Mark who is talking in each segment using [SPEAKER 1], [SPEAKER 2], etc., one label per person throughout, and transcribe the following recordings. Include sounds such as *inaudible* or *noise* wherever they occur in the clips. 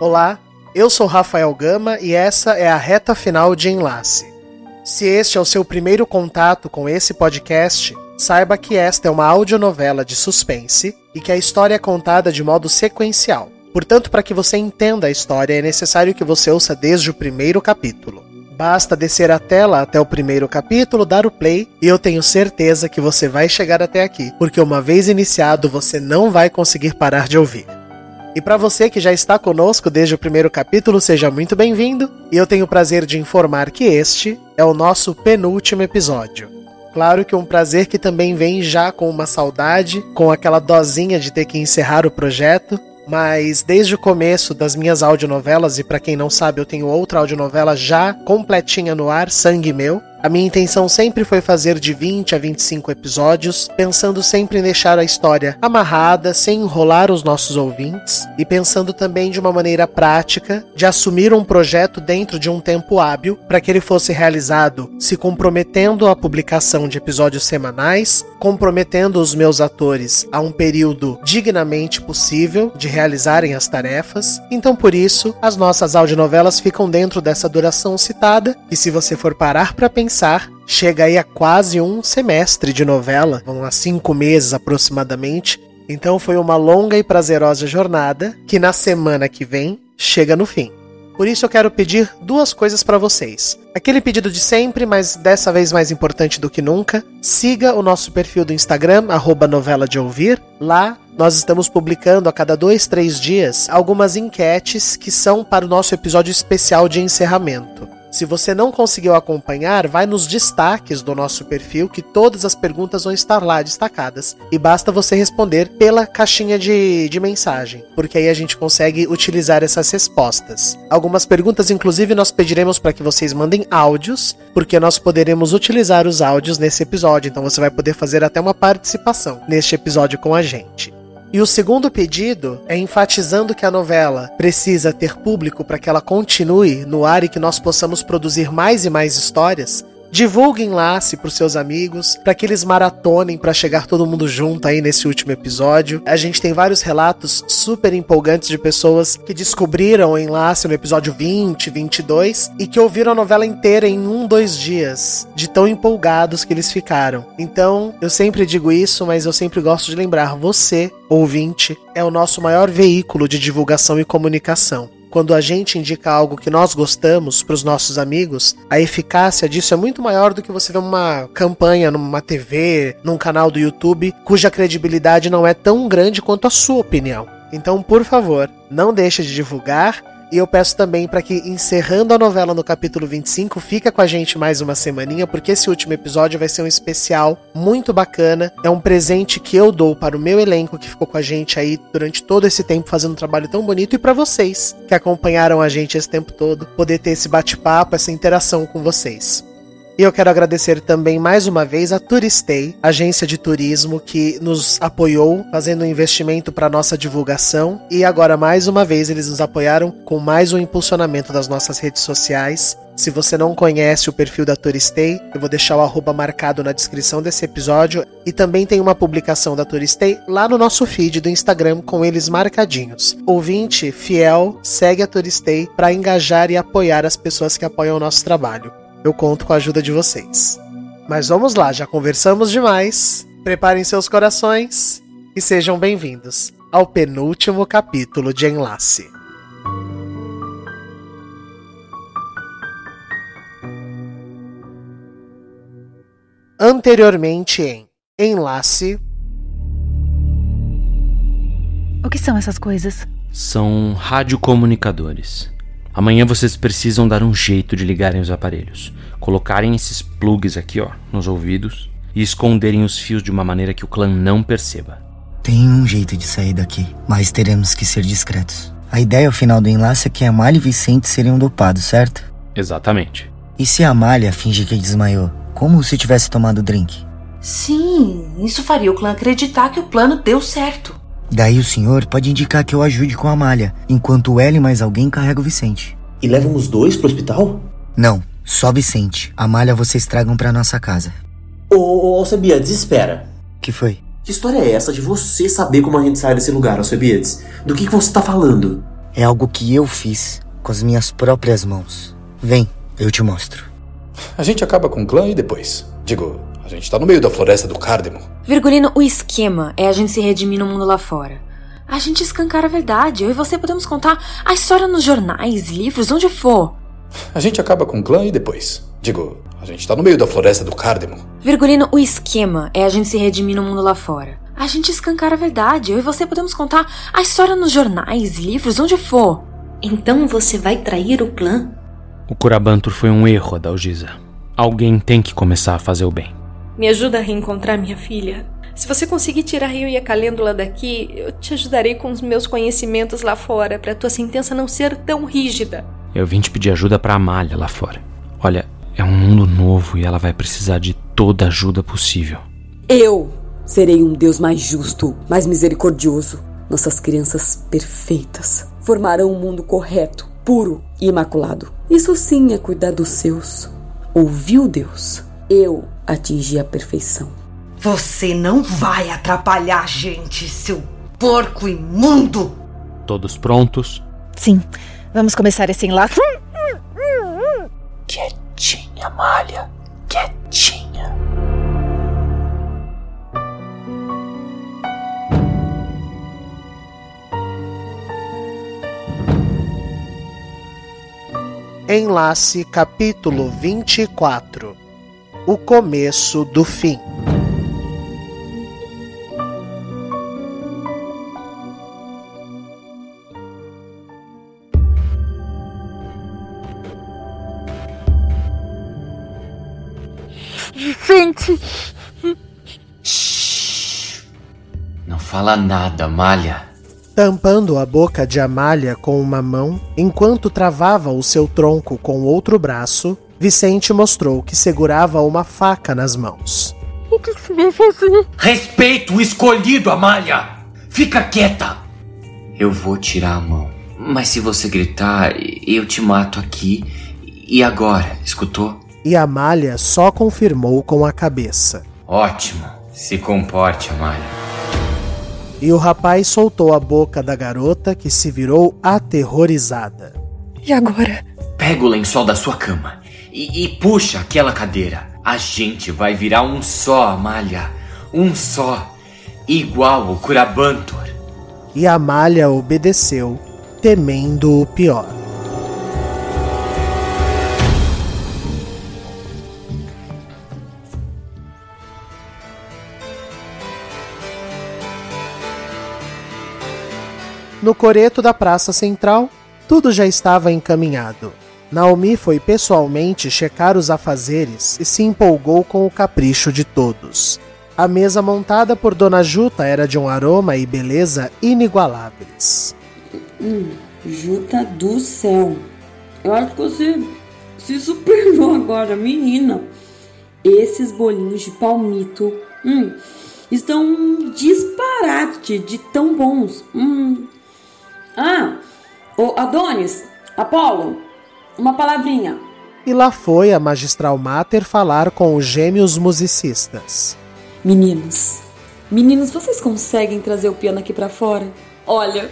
[SPEAKER 1] Olá, eu sou Rafael Gama e essa é a reta final de Enlace. Se este é o seu primeiro contato com esse podcast, saiba que esta é uma audionovela de suspense e que a história é contada de modo sequencial. Portanto, para que você entenda a história, é necessário que você ouça desde o primeiro capítulo. Basta descer a tela até o primeiro capítulo, dar o play e eu tenho certeza que você vai chegar até aqui, porque uma vez iniciado você não vai conseguir parar de ouvir. E para você que já está conosco desde o primeiro capítulo, seja muito bem-vindo. E eu tenho o prazer de informar que este é o nosso penúltimo episódio. Claro que um prazer que também vem já com uma saudade, com aquela dosinha de ter que encerrar o projeto, mas desde o começo das minhas audionovelas, e para quem não sabe, eu tenho outra audionovela já completinha no ar, Sangue Meu, a minha intenção sempre foi fazer de 20 a 25 episódios, pensando sempre em deixar a história amarrada, sem enrolar os nossos ouvintes, e pensando também de uma maneira prática de assumir um projeto dentro de um tempo hábil para que ele fosse realizado se comprometendo à publicação de episódios semanais, comprometendo os meus atores a um período dignamente possível de realizarem as tarefas. Então, por isso, as nossas audionovelas ficam dentro dessa duração citada, e se você for parar para pensar, pensar, chega aí a quase um semestre de novela, vão a cinco meses aproximadamente. Então foi uma longa e prazerosa jornada que na semana que vem chega no fim. Por isso eu quero pedir duas coisas para vocês. Aquele pedido de sempre, mas dessa vez mais importante do que nunca, siga o nosso perfil do Instagram, arroba novela de ouvir. Lá nós estamos publicando a cada dois, três dias algumas enquetes que são para o nosso episódio especial de encerramento. Se você não conseguiu acompanhar, vai nos destaques do nosso perfil que todas as perguntas vão estar lá destacadas. E basta você responder pela caixinha de, de mensagem, porque aí a gente consegue utilizar essas respostas. Algumas perguntas, inclusive, nós pediremos para que vocês mandem áudios, porque nós poderemos utilizar os áudios nesse episódio. Então você vai poder fazer até uma participação neste episódio com a gente. E o segundo pedido é enfatizando que a novela precisa ter público para que ela continue no ar e que nós possamos produzir mais e mais histórias. Divulguem Lace para os seus amigos, para que eles maratonem para chegar todo mundo junto aí nesse último episódio. A gente tem vários relatos super empolgantes de pessoas que descobriram Enlace no episódio 20, 22 e que ouviram a novela inteira em um, dois dias, de tão empolgados que eles ficaram. Então, eu sempre digo isso, mas eu sempre gosto de lembrar: você, ouvinte, é o nosso maior veículo de divulgação e comunicação quando a gente indica algo que nós gostamos para os nossos amigos, a eficácia disso é muito maior do que você ver uma campanha numa TV, num canal do YouTube, cuja credibilidade não é tão grande quanto a sua opinião. Então, por favor, não deixe de divulgar e eu peço também para que, encerrando a novela no capítulo 25, fica com a gente mais uma semaninha, porque esse último episódio vai ser um especial muito bacana. É um presente que eu dou para o meu elenco que ficou com a gente aí durante todo esse tempo fazendo um trabalho tão bonito e para vocês que acompanharam a gente esse tempo todo, poder ter esse bate-papo, essa interação com vocês. E eu quero agradecer também mais uma vez a Turistei, agência de turismo que nos apoiou fazendo um investimento para nossa divulgação e agora mais uma vez eles nos apoiaram com mais um impulsionamento das nossas redes sociais. Se você não conhece o perfil da Turistei, eu vou deixar o arroba marcado na descrição desse episódio e também tem uma publicação da Turistei lá no nosso feed do Instagram com eles marcadinhos. Ouvinte fiel, segue a Turistei para engajar e apoiar as pessoas que apoiam o nosso trabalho eu conto com a ajuda de vocês. Mas vamos lá, já conversamos demais. Preparem seus corações e sejam bem-vindos ao penúltimo capítulo de Enlace. Anteriormente em Enlace.
[SPEAKER 2] O que são essas coisas?
[SPEAKER 3] São radiocomunicadores. Amanhã vocês precisam dar um jeito de ligarem os aparelhos, colocarem esses plugs aqui, ó, nos ouvidos e esconderem os fios de uma maneira que o clã não perceba.
[SPEAKER 4] Tem um jeito de sair daqui, mas teremos que ser discretos. A ideia ao final do enlace é que Amália e Vicente seriam dopados, certo?
[SPEAKER 3] Exatamente.
[SPEAKER 4] E se a Amália finge que desmaiou? Como se tivesse tomado o drink?
[SPEAKER 5] Sim, isso faria o clã acreditar que o plano deu certo.
[SPEAKER 4] Daí o senhor pode indicar que eu ajude com a Amália, enquanto ela e mais alguém carrega o Vicente.
[SPEAKER 6] E levam os dois pro hospital?
[SPEAKER 4] Não, só Vicente. Amália vocês tragam pra nossa casa.
[SPEAKER 6] Ô, ô, Alcebiades, espera.
[SPEAKER 4] Que foi?
[SPEAKER 6] Que história é essa de você saber como a gente sai desse lugar, Alcebiades? Do que, que você tá falando?
[SPEAKER 4] É algo que eu fiz com as minhas próprias mãos. Vem, eu te mostro.
[SPEAKER 7] A gente acaba com o clã e depois. Digo, a gente tá no meio da floresta do Cardemo.
[SPEAKER 5] Virgulino, o esquema é a gente se redimir no mundo lá fora. A gente escancar a verdade. Eu e você podemos contar a história nos jornais, livros, onde for.
[SPEAKER 7] A gente acaba com o clã e depois. Digo, a gente tá no meio da floresta do Cardemo.
[SPEAKER 5] Virgulino, o esquema é a gente se redimir no mundo lá fora. A gente escancar a verdade. Eu e você podemos contar a história nos jornais, livros, onde for.
[SPEAKER 8] Então você vai trair o clã?
[SPEAKER 3] O Curabantur foi um erro, Adalgisa. Alguém tem que começar a fazer o bem.
[SPEAKER 8] Me ajuda a reencontrar minha filha. Se você conseguir tirar eu e a Calêndula daqui, eu te ajudarei com os meus conhecimentos lá fora, para tua sentença não ser tão rígida.
[SPEAKER 3] Eu vim te pedir ajuda pra Amália lá fora. Olha, é um mundo novo e ela vai precisar de toda a ajuda possível.
[SPEAKER 9] Eu serei um Deus mais justo, mais misericordioso. Nossas crianças perfeitas formarão um mundo correto, puro e imaculado. Isso sim é cuidar dos seus. Ouviu Deus? Eu atingi a perfeição.
[SPEAKER 10] Você não vai atrapalhar a gente, seu porco imundo!
[SPEAKER 3] Todos prontos?
[SPEAKER 2] Sim, vamos começar esse enlace.
[SPEAKER 6] Quietinha, Malha. Quietinha.
[SPEAKER 1] Enlace capítulo 24 O começo do fim.
[SPEAKER 2] Vicente!
[SPEAKER 11] Não fala nada, Malha.
[SPEAKER 1] Tampando a boca de Amália com uma mão, enquanto travava o seu tronco com outro braço, Vicente mostrou que segurava uma faca nas mãos.
[SPEAKER 2] O que você vai fazer?
[SPEAKER 11] Respeito o escolhido, Amália! Fica quieta! Eu vou tirar a mão. Mas se você gritar, eu te mato aqui e agora, escutou?
[SPEAKER 1] E Amália só confirmou com a cabeça.
[SPEAKER 11] Ótimo. Se comporte, Amália.
[SPEAKER 1] E o rapaz soltou a boca da garota que se virou aterrorizada.
[SPEAKER 2] E agora?
[SPEAKER 11] Pega o lençol da sua cama e, e puxa aquela cadeira. A gente vai virar um só, Amália. Um só. Igual o Curabantor.
[SPEAKER 1] E Amália obedeceu, temendo o pior. No coreto da Praça Central, tudo já estava encaminhado. Naomi foi pessoalmente checar os afazeres e se empolgou com o capricho de todos. A mesa montada por Dona Juta era de um aroma e beleza inigualáveis.
[SPEAKER 12] Hum, Juta do céu. Eu acho que você se superou agora, menina. Esses bolinhos de palmito hum, estão um disparate de tão bons. Hum. Ah, o Adonis, Apolo, uma palavrinha.
[SPEAKER 1] E lá foi a magistral Mater falar com os gêmeos musicistas.
[SPEAKER 9] Meninos, meninos, vocês conseguem trazer o piano aqui para fora? Olha,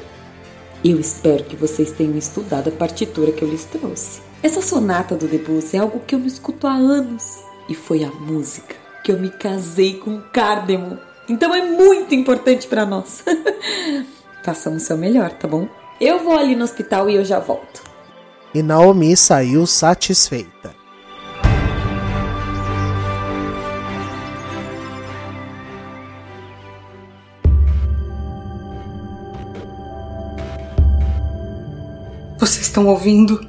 [SPEAKER 9] eu espero que vocês tenham estudado a partitura que eu lhes trouxe. Essa sonata do Debussy é algo que eu me escuto há anos e foi a música que eu me casei com Cardemo. Então é muito importante para nós. *laughs* Façam o seu melhor, tá bom? Eu vou ali no hospital e eu já volto.
[SPEAKER 1] E Naomi saiu satisfeita.
[SPEAKER 10] Vocês estão ouvindo?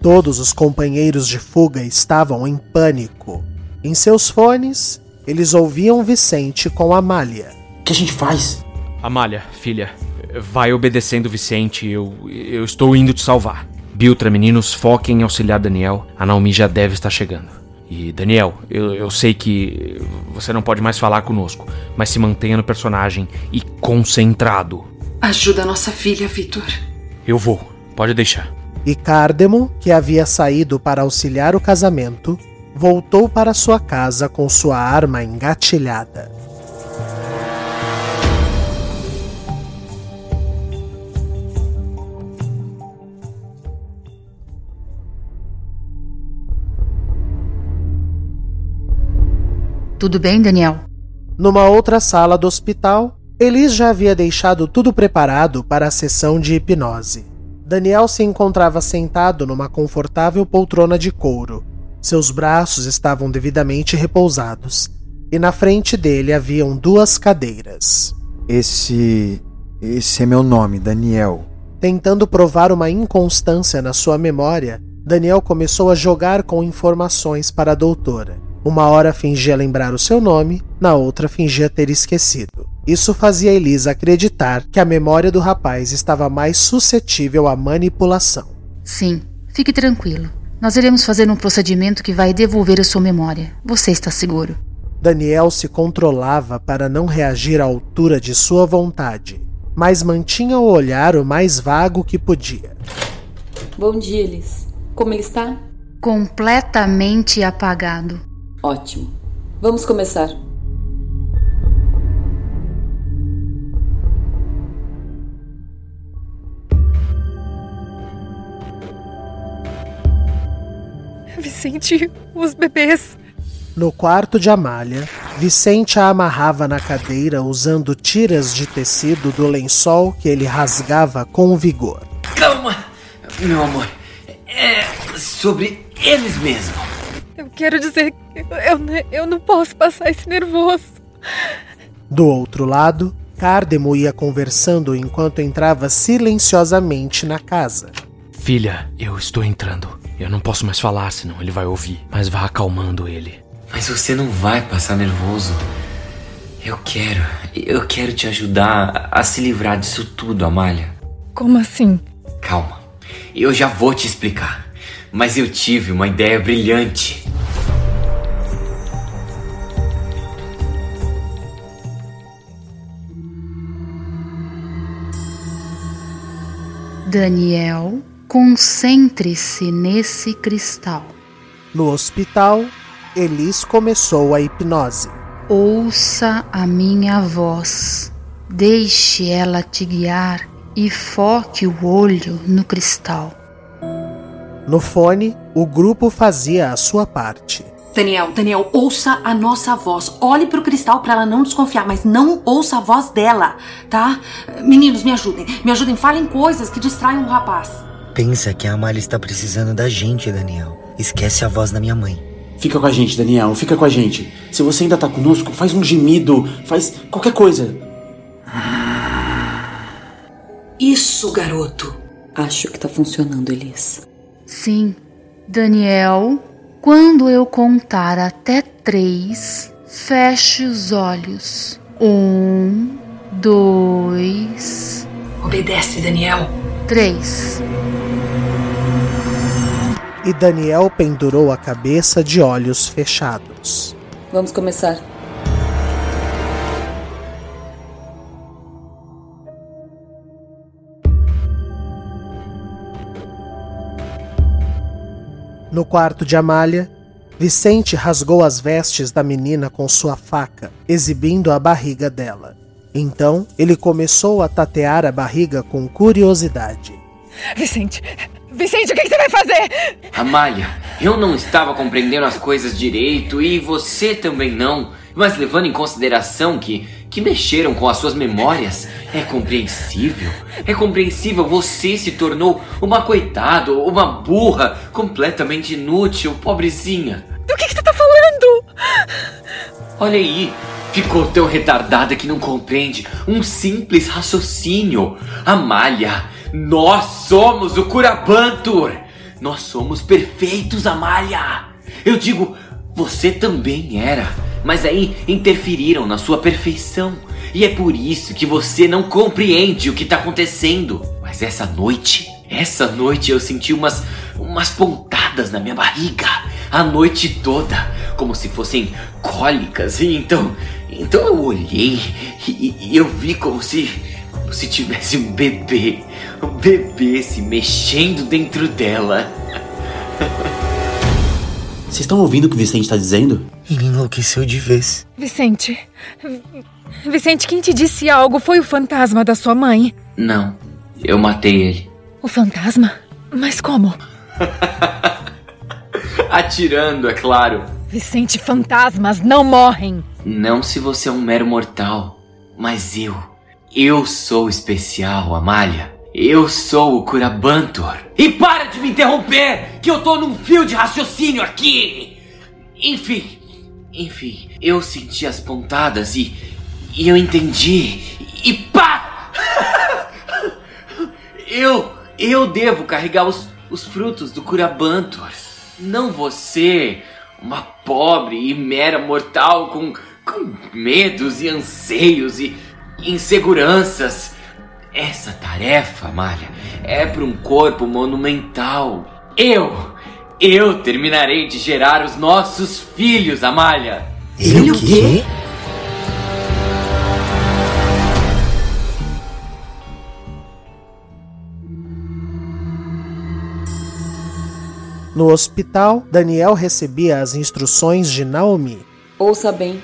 [SPEAKER 1] Todos os companheiros de fuga estavam em pânico. Em seus fones, eles ouviam Vicente com Amália.
[SPEAKER 6] O que a gente faz?
[SPEAKER 3] Amália, filha, vai obedecendo Vicente, eu, eu estou indo te salvar. Biltra, meninos, foquem em auxiliar Daniel. A Naomi já deve estar chegando. E Daniel, eu, eu sei que você não pode mais falar conosco, mas se mantenha no personagem e concentrado.
[SPEAKER 13] Ajuda nossa filha, Vitor.
[SPEAKER 3] Eu vou, pode deixar.
[SPEAKER 1] E Cardemo, que havia saído para auxiliar o casamento, voltou para sua casa com sua arma engatilhada.
[SPEAKER 2] Tudo bem, Daniel?
[SPEAKER 1] Numa outra sala do hospital, Elis já havia deixado tudo preparado para a sessão de hipnose. Daniel se encontrava sentado numa confortável poltrona de couro. Seus braços estavam devidamente repousados, e na frente dele haviam duas cadeiras.
[SPEAKER 14] Esse. Esse é meu nome, Daniel.
[SPEAKER 1] Tentando provar uma inconstância na sua memória, Daniel começou a jogar com informações para a doutora. Uma hora fingia lembrar o seu nome, na outra fingia ter esquecido. Isso fazia Elisa acreditar que a memória do rapaz estava mais suscetível à manipulação.
[SPEAKER 2] Sim, fique tranquilo. Nós iremos fazer um procedimento que vai devolver a sua memória. Você está seguro.
[SPEAKER 1] Daniel se controlava para não reagir à altura de sua vontade, mas mantinha o olhar o mais vago que podia.
[SPEAKER 9] Bom dia, Elis. Como ele está?
[SPEAKER 2] Completamente apagado.
[SPEAKER 9] Ótimo. Vamos começar.
[SPEAKER 8] Vicente, os bebês.
[SPEAKER 1] No quarto de Amália, Vicente a amarrava na cadeira usando tiras de tecido do lençol que ele rasgava com vigor.
[SPEAKER 11] Calma, meu amor. É sobre eles mesmo.
[SPEAKER 8] Eu quero dizer eu, eu não posso passar esse nervoso.
[SPEAKER 1] Do outro lado, Cardemo ia conversando enquanto entrava silenciosamente na casa.
[SPEAKER 3] Filha, eu estou entrando. Eu não posso mais falar, senão ele vai ouvir. Mas vá acalmando ele.
[SPEAKER 11] Mas você não vai passar nervoso. Eu quero. Eu quero te ajudar a se livrar disso tudo, Amália.
[SPEAKER 8] Como assim?
[SPEAKER 11] Calma. Eu já vou te explicar. Mas eu tive uma ideia brilhante.
[SPEAKER 2] Daniel, concentre-se nesse cristal.
[SPEAKER 1] No hospital, Elis começou a hipnose.
[SPEAKER 2] Ouça a minha voz. Deixe ela te guiar e foque o olho no cristal.
[SPEAKER 1] No fone, o grupo fazia a sua parte.
[SPEAKER 10] Daniel, Daniel, ouça a nossa voz. Olhe pro cristal para ela não desconfiar, mas não ouça a voz dela, tá? Meninos, me ajudem. Me ajudem, falem coisas que distraiam o rapaz.
[SPEAKER 4] Pensa que a Amália está precisando da gente, Daniel. Esquece a voz da minha mãe.
[SPEAKER 6] Fica com a gente, Daniel, fica com a gente. Se você ainda tá conosco, faz um gemido, faz qualquer coisa.
[SPEAKER 10] Isso, garoto.
[SPEAKER 9] Acho que tá funcionando, Elis.
[SPEAKER 2] Sim. Daniel, quando eu contar até três, feche os olhos. Um, dois.
[SPEAKER 10] Obedece, Daniel.
[SPEAKER 2] Três.
[SPEAKER 1] E Daniel pendurou a cabeça de olhos fechados.
[SPEAKER 9] Vamos começar.
[SPEAKER 1] No quarto de Amália, Vicente rasgou as vestes da menina com sua faca, exibindo a barriga dela. Então, ele começou a tatear a barriga com curiosidade.
[SPEAKER 8] Vicente, Vicente, o que, você vai fazer?
[SPEAKER 11] Amália, eu não estava compreendendo as coisas direito e você também não. Mas levando em consideração que, que mexeram com as suas memórias, é compreensível. É compreensível. Você se tornou uma coitada, uma burra, completamente inútil, pobrezinha.
[SPEAKER 8] Do que, que você tá falando?
[SPEAKER 11] Olha aí, ficou tão retardada que não compreende um simples raciocínio. Amália, nós somos o Curabantur. Nós somos perfeitos, Amália. Eu digo, você também era. Mas aí interferiram na sua perfeição. E é por isso que você não compreende o que tá acontecendo. Mas essa noite, essa noite eu senti umas umas pontadas na minha barriga a noite toda, como se fossem cólicas. E então, então eu olhei e, e eu vi como se como se tivesse um bebê, um bebê se mexendo dentro dela. *laughs*
[SPEAKER 6] Vocês estão ouvindo o que o Vicente está dizendo?
[SPEAKER 4] Ele enlouqueceu de vez.
[SPEAKER 15] Vicente. Vicente, quem te disse algo foi o fantasma da sua mãe.
[SPEAKER 11] Não, eu matei ele.
[SPEAKER 15] O fantasma? Mas como? *laughs*
[SPEAKER 11] Atirando, é claro.
[SPEAKER 15] Vicente, fantasmas não morrem.
[SPEAKER 11] Não se você é um mero mortal. Mas eu. Eu sou especial, Amália. Eu sou o Curabantor. E para de me interromper! Que eu tô num fio de raciocínio aqui! Enfim. Enfim, eu senti as pontadas e. E eu entendi. E pá! *laughs* eu. Eu devo carregar os, os frutos do Curabantor. Não você, uma pobre e mera mortal com, com medos e anseios e inseguranças. Essa tarefa, Malha, é para um corpo monumental. Eu, eu terminarei de gerar os nossos filhos, Amália.
[SPEAKER 4] Ele o quê?
[SPEAKER 1] No hospital, Daniel recebia as instruções de Naomi.
[SPEAKER 9] Ouça bem,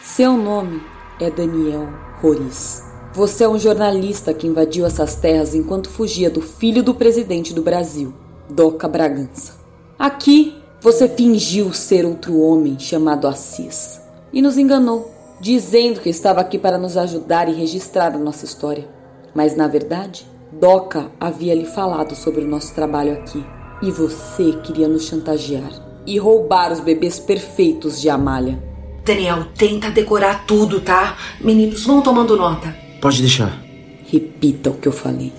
[SPEAKER 9] seu nome é Daniel Roriz. Você é um jornalista que invadiu essas terras enquanto fugia do filho do presidente do Brasil, Doca Bragança. Aqui, você fingiu ser outro homem chamado Assis e nos enganou, dizendo que estava aqui para nos ajudar e registrar a nossa história. Mas na verdade, Doca havia lhe falado sobre o nosso trabalho aqui e você queria nos chantagear e roubar os bebês perfeitos de Amália.
[SPEAKER 10] Daniel, tenta decorar tudo, tá? Meninos, vão tomando nota.
[SPEAKER 6] Pode deixar.
[SPEAKER 9] Repita o que eu falei.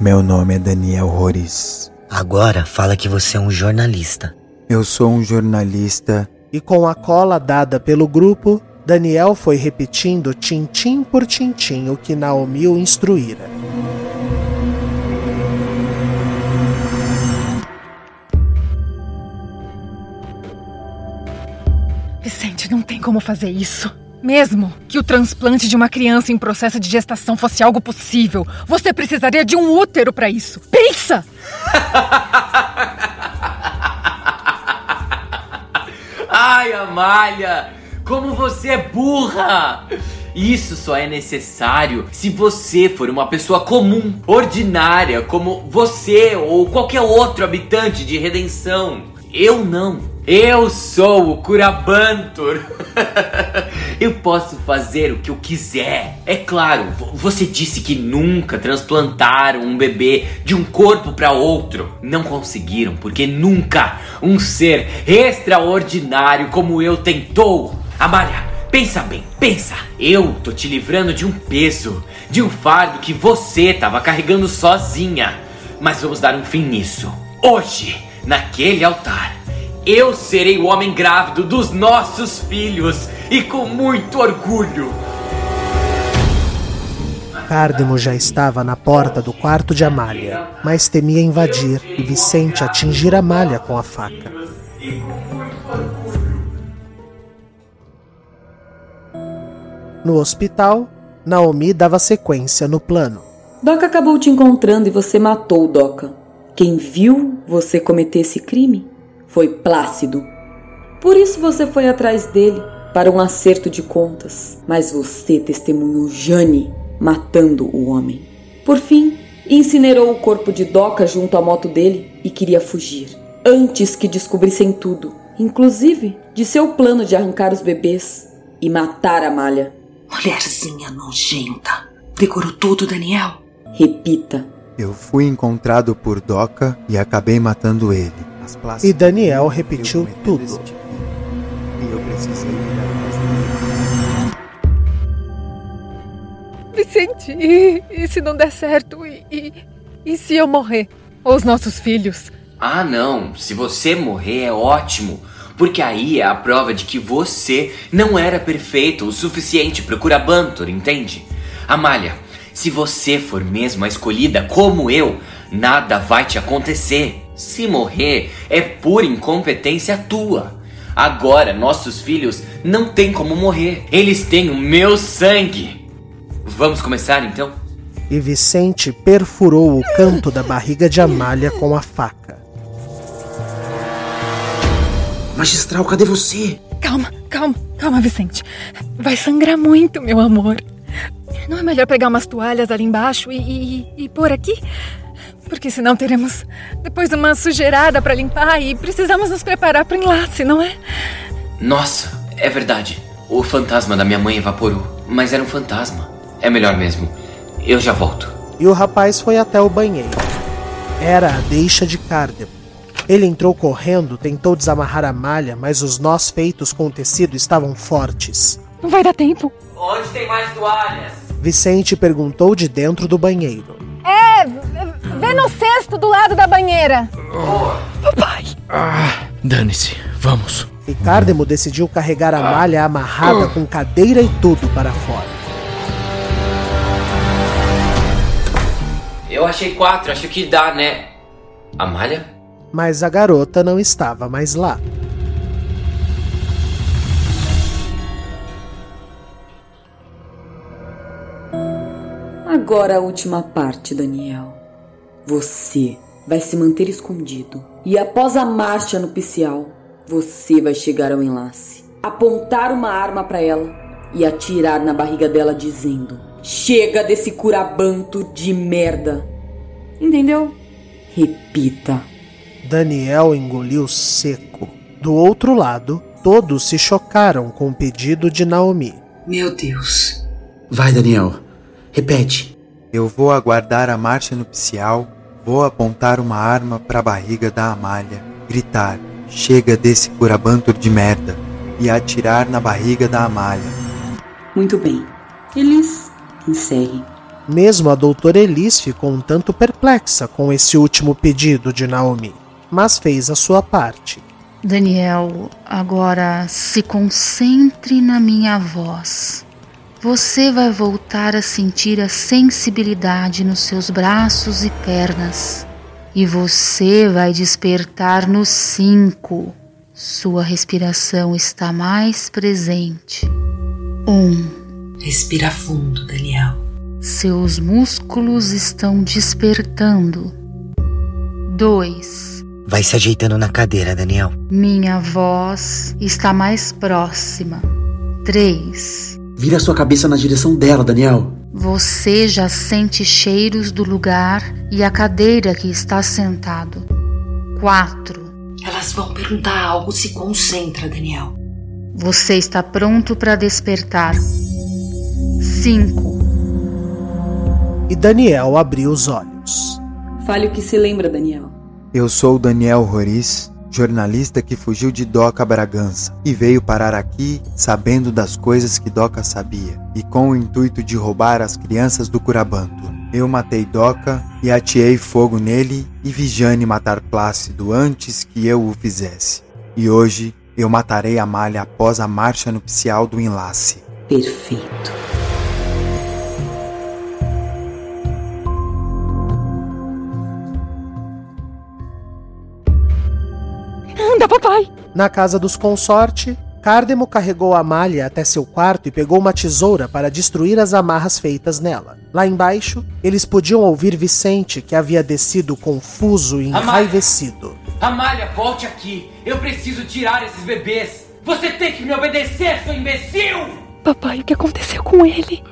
[SPEAKER 14] Meu nome é Daniel Roriz.
[SPEAKER 4] Agora fala que você é um jornalista.
[SPEAKER 14] Eu sou um jornalista.
[SPEAKER 1] E com a cola dada pelo grupo, Daniel foi repetindo tintim por tintim o que Naomi o instruíra.
[SPEAKER 15] Vicente, não tem como fazer isso. Mesmo que o transplante de uma criança em processo de gestação fosse algo possível, você precisaria de um útero para isso. Pensa! *laughs*
[SPEAKER 11] Ai, Amália, como você é burra! Isso só é necessário se você for uma pessoa comum, ordinária, como você ou qualquer outro habitante de redenção. Eu não. Eu sou o Curabantor. *laughs* eu posso fazer o que eu quiser. É claro, você disse que nunca transplantaram um bebê de um corpo para outro. Não conseguiram, porque nunca um ser extraordinário como eu tentou. Amália, pensa bem, pensa. Eu tô te livrando de um peso, de um fardo que você tava carregando sozinha. Mas vamos dar um fim nisso. Hoje, naquele altar eu serei o homem grávido dos nossos filhos e com muito orgulho.
[SPEAKER 1] Cardemo já estava na porta do quarto de Amália, mas temia invadir e Vicente atingir Amália com a faca. No hospital, Naomi dava sequência no plano.
[SPEAKER 9] Doca acabou te encontrando e você matou Doca. Quem viu você cometer esse crime foi Plácido. Por isso você foi atrás dele para um acerto de contas, mas você testemunhou Jane matando o homem. Por fim, incinerou o corpo de Doca junto à moto dele e queria fugir, antes que descobrissem tudo, inclusive de seu plano de arrancar os bebês e matar a Malha.
[SPEAKER 10] Mulherzinha nojenta. Decorou tudo, Daniel?
[SPEAKER 9] Repita.
[SPEAKER 14] Eu fui encontrado por Doca e acabei matando ele.
[SPEAKER 1] E Daniel repetiu tudo.
[SPEAKER 14] E eu precisei
[SPEAKER 15] Vicente, e, e, se não der certo? E, e, e se eu morrer? Ou os nossos filhos?
[SPEAKER 11] Ah, não. Se você morrer é ótimo. Porque aí é a prova de que você não era perfeito o suficiente pro Curabantor, entende? Amália, se você for mesmo a escolhida como eu, nada vai te acontecer. Se morrer, é pura incompetência tua. Agora, nossos filhos não têm como morrer. Eles têm o meu sangue. Vamos começar então?
[SPEAKER 1] E Vicente perfurou o canto da barriga de Amália com a faca.
[SPEAKER 6] Magistral, cadê você?
[SPEAKER 15] Calma, calma, calma, Vicente. Vai sangrar muito, meu amor. Não é melhor pegar umas toalhas ali embaixo e, e, e pôr aqui? Porque senão teremos depois uma sujeirada para limpar e precisamos nos preparar para o enlace, não é?
[SPEAKER 11] Nossa, é verdade. O fantasma da minha mãe evaporou. Mas era um fantasma. É melhor mesmo. Eu já volto.
[SPEAKER 1] E o rapaz foi até o banheiro. Era a deixa de Cardemo. Ele entrou correndo, tentou desamarrar a malha, mas os nós feitos com o tecido estavam fortes.
[SPEAKER 15] Não vai dar tempo.
[SPEAKER 11] Onde tem mais toalhas?
[SPEAKER 1] Vicente perguntou de dentro do banheiro.
[SPEAKER 15] No cesto do lado da banheira. Papai.
[SPEAKER 3] Ah, dane-se. Vamos.
[SPEAKER 1] E Cardemo decidiu carregar a malha amarrada com cadeira e tudo para fora.
[SPEAKER 11] Eu achei quatro, acho que dá, né? Amália?
[SPEAKER 1] Mas a garota não estava mais lá.
[SPEAKER 9] Agora a última parte, Daniel. Você vai se manter escondido. E após a marcha nupcial, você vai chegar ao enlace, apontar uma arma para ela e atirar na barriga dela dizendo: Chega desse curabanto de merda. Entendeu? Repita.
[SPEAKER 1] Daniel engoliu seco. Do outro lado, todos se chocaram com o pedido de Naomi.
[SPEAKER 13] Meu Deus.
[SPEAKER 6] Vai, Daniel. Repete.
[SPEAKER 14] Eu vou aguardar a marcha nupcial, vou apontar uma arma para a barriga da Amália, gritar: Chega desse curabantur de merda! e atirar na barriga da Amália.
[SPEAKER 9] Muito bem. Eles encerrem.
[SPEAKER 1] Mesmo a doutora Elis ficou um tanto perplexa com esse último pedido de Naomi, mas fez a sua parte.
[SPEAKER 2] Daniel, agora se concentre na minha voz. Você vai voltar a sentir a sensibilidade nos seus braços e pernas. E você vai despertar no cinco. Sua respiração está mais presente. Um.
[SPEAKER 13] Respira fundo, Daniel.
[SPEAKER 2] Seus músculos estão despertando. Dois.
[SPEAKER 4] Vai se ajeitando na cadeira, Daniel.
[SPEAKER 2] Minha voz está mais próxima. Três.
[SPEAKER 6] Vira sua cabeça na direção dela, Daniel.
[SPEAKER 2] Você já sente cheiros do lugar e a cadeira que está sentado. Quatro.
[SPEAKER 13] Elas vão perguntar algo, se concentra, Daniel.
[SPEAKER 2] Você está pronto para despertar. Cinco.
[SPEAKER 1] E Daniel abriu os olhos.
[SPEAKER 9] Fale o que se lembra, Daniel.
[SPEAKER 14] Eu sou Daniel Roriz, jornalista que fugiu de Doca Bragança e veio parar aqui sabendo das coisas que Doca sabia e com o intuito de roubar as crianças do Curabanto. Eu matei Doca e ateei fogo nele e Vigiane matar Plácido antes que eu o fizesse. E hoje eu matarei Amália após a marcha nupcial do enlace.
[SPEAKER 9] Perfeito.
[SPEAKER 15] Papai!
[SPEAKER 1] Na casa dos consorte, Cardemo carregou a malha até seu quarto e pegou uma tesoura para destruir as amarras feitas nela. Lá embaixo, eles podiam ouvir Vicente, que havia descido confuso e enraivecido.
[SPEAKER 11] Amália, volte aqui. Eu preciso tirar esses bebês. Você tem que me obedecer, seu imbecil!
[SPEAKER 15] Papai, o que aconteceu com ele?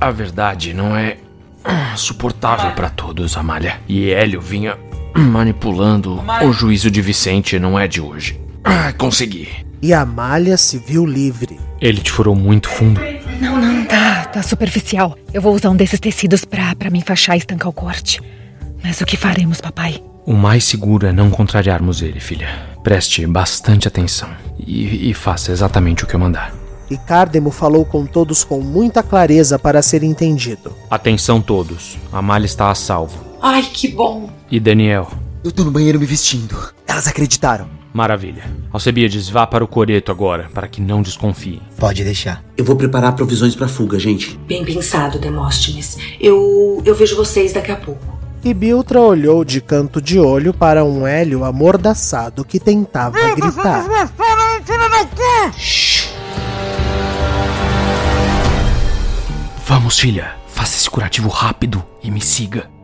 [SPEAKER 3] A verdade não é *clears throat* suportável para todos, Amália. E Hélio vinha *clears throat* manipulando o juízo de Vicente, não é de hoje. Ah, consegui.
[SPEAKER 1] E a malha se viu livre.
[SPEAKER 3] Ele te furou muito fundo.
[SPEAKER 15] Não, não, tá, tá superficial. Eu vou usar um desses tecidos pra, pra me enfaixar e estancar o corte. Mas o que faremos, papai?
[SPEAKER 3] O mais seguro é não contrariarmos ele, filha. Preste bastante atenção e, e faça exatamente o que eu mandar.
[SPEAKER 1] E Cardemo falou com todos com muita clareza para ser entendido.
[SPEAKER 3] Atenção todos, a malha está a salvo.
[SPEAKER 13] Ai, que bom.
[SPEAKER 3] E Daniel?
[SPEAKER 6] Eu tô no banheiro me vestindo. Elas acreditaram.
[SPEAKER 3] Maravilha. Alcebiades, vá para o coreto agora, para que não desconfiem.
[SPEAKER 4] Pode deixar.
[SPEAKER 6] Eu vou preparar provisões pra fuga, gente.
[SPEAKER 13] Bem pensado, Demóstenes. Eu. eu vejo vocês daqui a pouco.
[SPEAKER 1] E Biltra olhou de canto de olho para um Hélio amordaçado que tentava gritar.
[SPEAKER 3] Vamos, filha. Faça esse curativo rápido e me siga.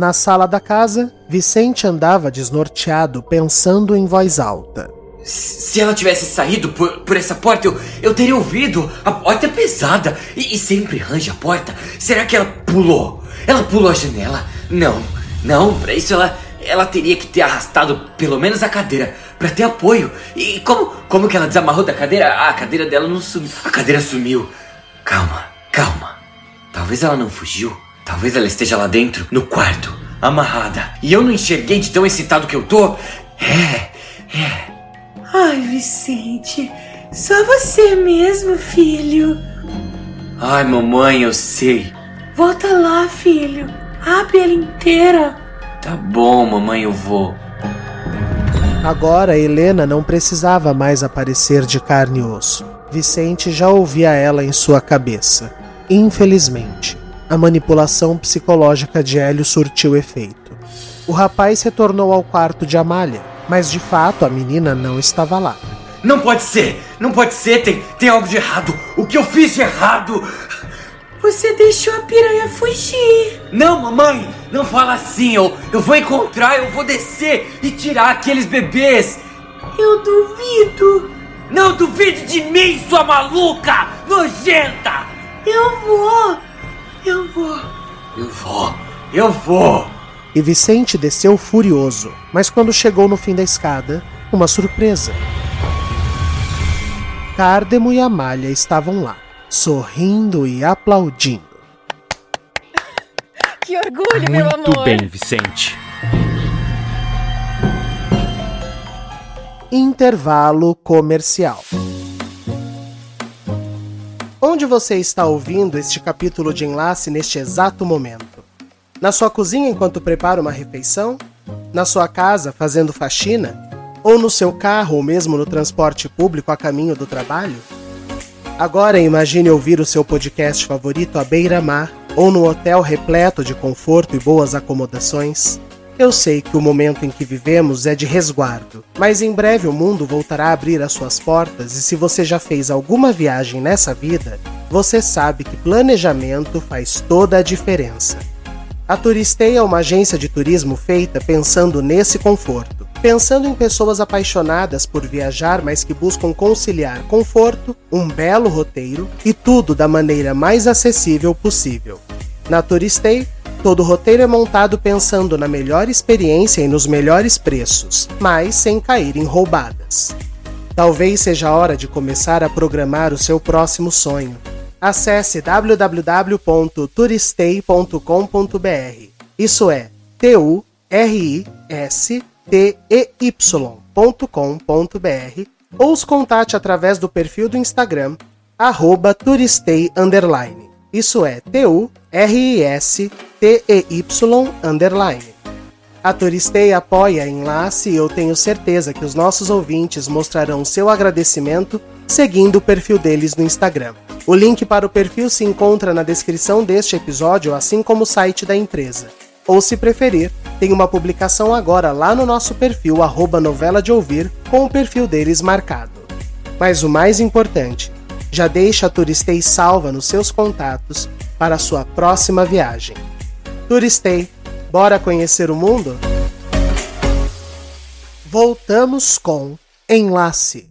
[SPEAKER 1] Na sala da casa, Vicente andava desnorteado, pensando em voz alta.
[SPEAKER 11] Se ela tivesse saído por, por essa porta, eu, eu teria ouvido. A porta é pesada e, e sempre range a porta. Será que ela pulou? Ela pulou a janela? Não, não, pra isso ela, ela teria que ter arrastado pelo menos a cadeira para ter apoio. E como, como que ela desamarrou da cadeira? Ah, a cadeira dela não sumiu. A cadeira sumiu. Calma, calma. Talvez ela não fugiu. Talvez ela esteja lá dentro, no quarto, amarrada. E eu não enxerguei de tão excitado que eu tô. É, é.
[SPEAKER 16] Ai, Vicente, só você mesmo, filho.
[SPEAKER 11] Ai, mamãe, eu sei.
[SPEAKER 16] Volta lá, filho. Abre ela inteira.
[SPEAKER 11] Tá bom, mamãe, eu vou.
[SPEAKER 1] Agora Helena não precisava mais aparecer de carne e osso. Vicente já ouvia ela em sua cabeça. Infelizmente, a manipulação psicológica de Hélio surtiu efeito. O rapaz retornou ao quarto de Amália, mas de fato a menina não estava lá.
[SPEAKER 11] Não pode ser! Não pode ser! Tem, tem algo de errado! O que eu fiz de errado?
[SPEAKER 16] Você deixou a piranha fugir.
[SPEAKER 11] Não, mamãe! Não fala assim! Eu, eu vou encontrar, eu vou descer e tirar aqueles bebês!
[SPEAKER 16] Eu duvido!
[SPEAKER 11] Não duvide de mim, sua maluca! Nojenta!
[SPEAKER 16] Eu vou! Eu vou!
[SPEAKER 11] Eu vou! Eu vou!
[SPEAKER 1] E Vicente desceu furioso, mas quando chegou no fim da escada, uma surpresa. Cárdemo e Amália estavam lá, sorrindo e aplaudindo. *laughs*
[SPEAKER 15] Que orgulho, meu amor!
[SPEAKER 3] Muito bem, Vicente.
[SPEAKER 1] Intervalo comercial. Onde você está ouvindo este capítulo de enlace neste exato momento? Na sua cozinha enquanto prepara uma refeição? Na sua casa fazendo faxina? Ou no seu carro ou mesmo no transporte público a caminho do trabalho? Agora imagine ouvir o seu podcast favorito à beira-mar ou no hotel repleto de conforto e boas acomodações. Eu sei que o momento em que vivemos é de resguardo, mas em breve o mundo voltará a abrir as suas portas e se você já fez alguma viagem nessa vida, você sabe que planejamento faz toda a diferença. A Turistei é uma agência de turismo feita pensando nesse conforto, pensando em pessoas apaixonadas por viajar, mas que buscam conciliar conforto, um belo roteiro e tudo da maneira mais acessível possível. Na Turistei, Todo roteiro é montado pensando na melhor experiência e nos melhores preços, mas sem cair em roubadas. Talvez seja a hora de começar a programar o seu próximo sonho. Acesse www.turistei.com.br. Isso é T U R I S T E Y.com.br ou os contate através do perfil do Instagram turistei. Isso é T-U-R-I-S-T-E-Y underline. A Turistei apoia Enlace e eu tenho certeza que os nossos ouvintes mostrarão seu agradecimento seguindo o perfil deles no Instagram. O link para o perfil se encontra na descrição deste episódio, assim como o site da empresa. Ou se preferir, tem uma publicação agora lá no nosso perfil arroba novela de ouvir com o perfil deles marcado. Mas o mais importante, já deixa a Turistei salva nos seus contatos para a sua próxima viagem. Turistei, bora conhecer o mundo? Voltamos com Enlace.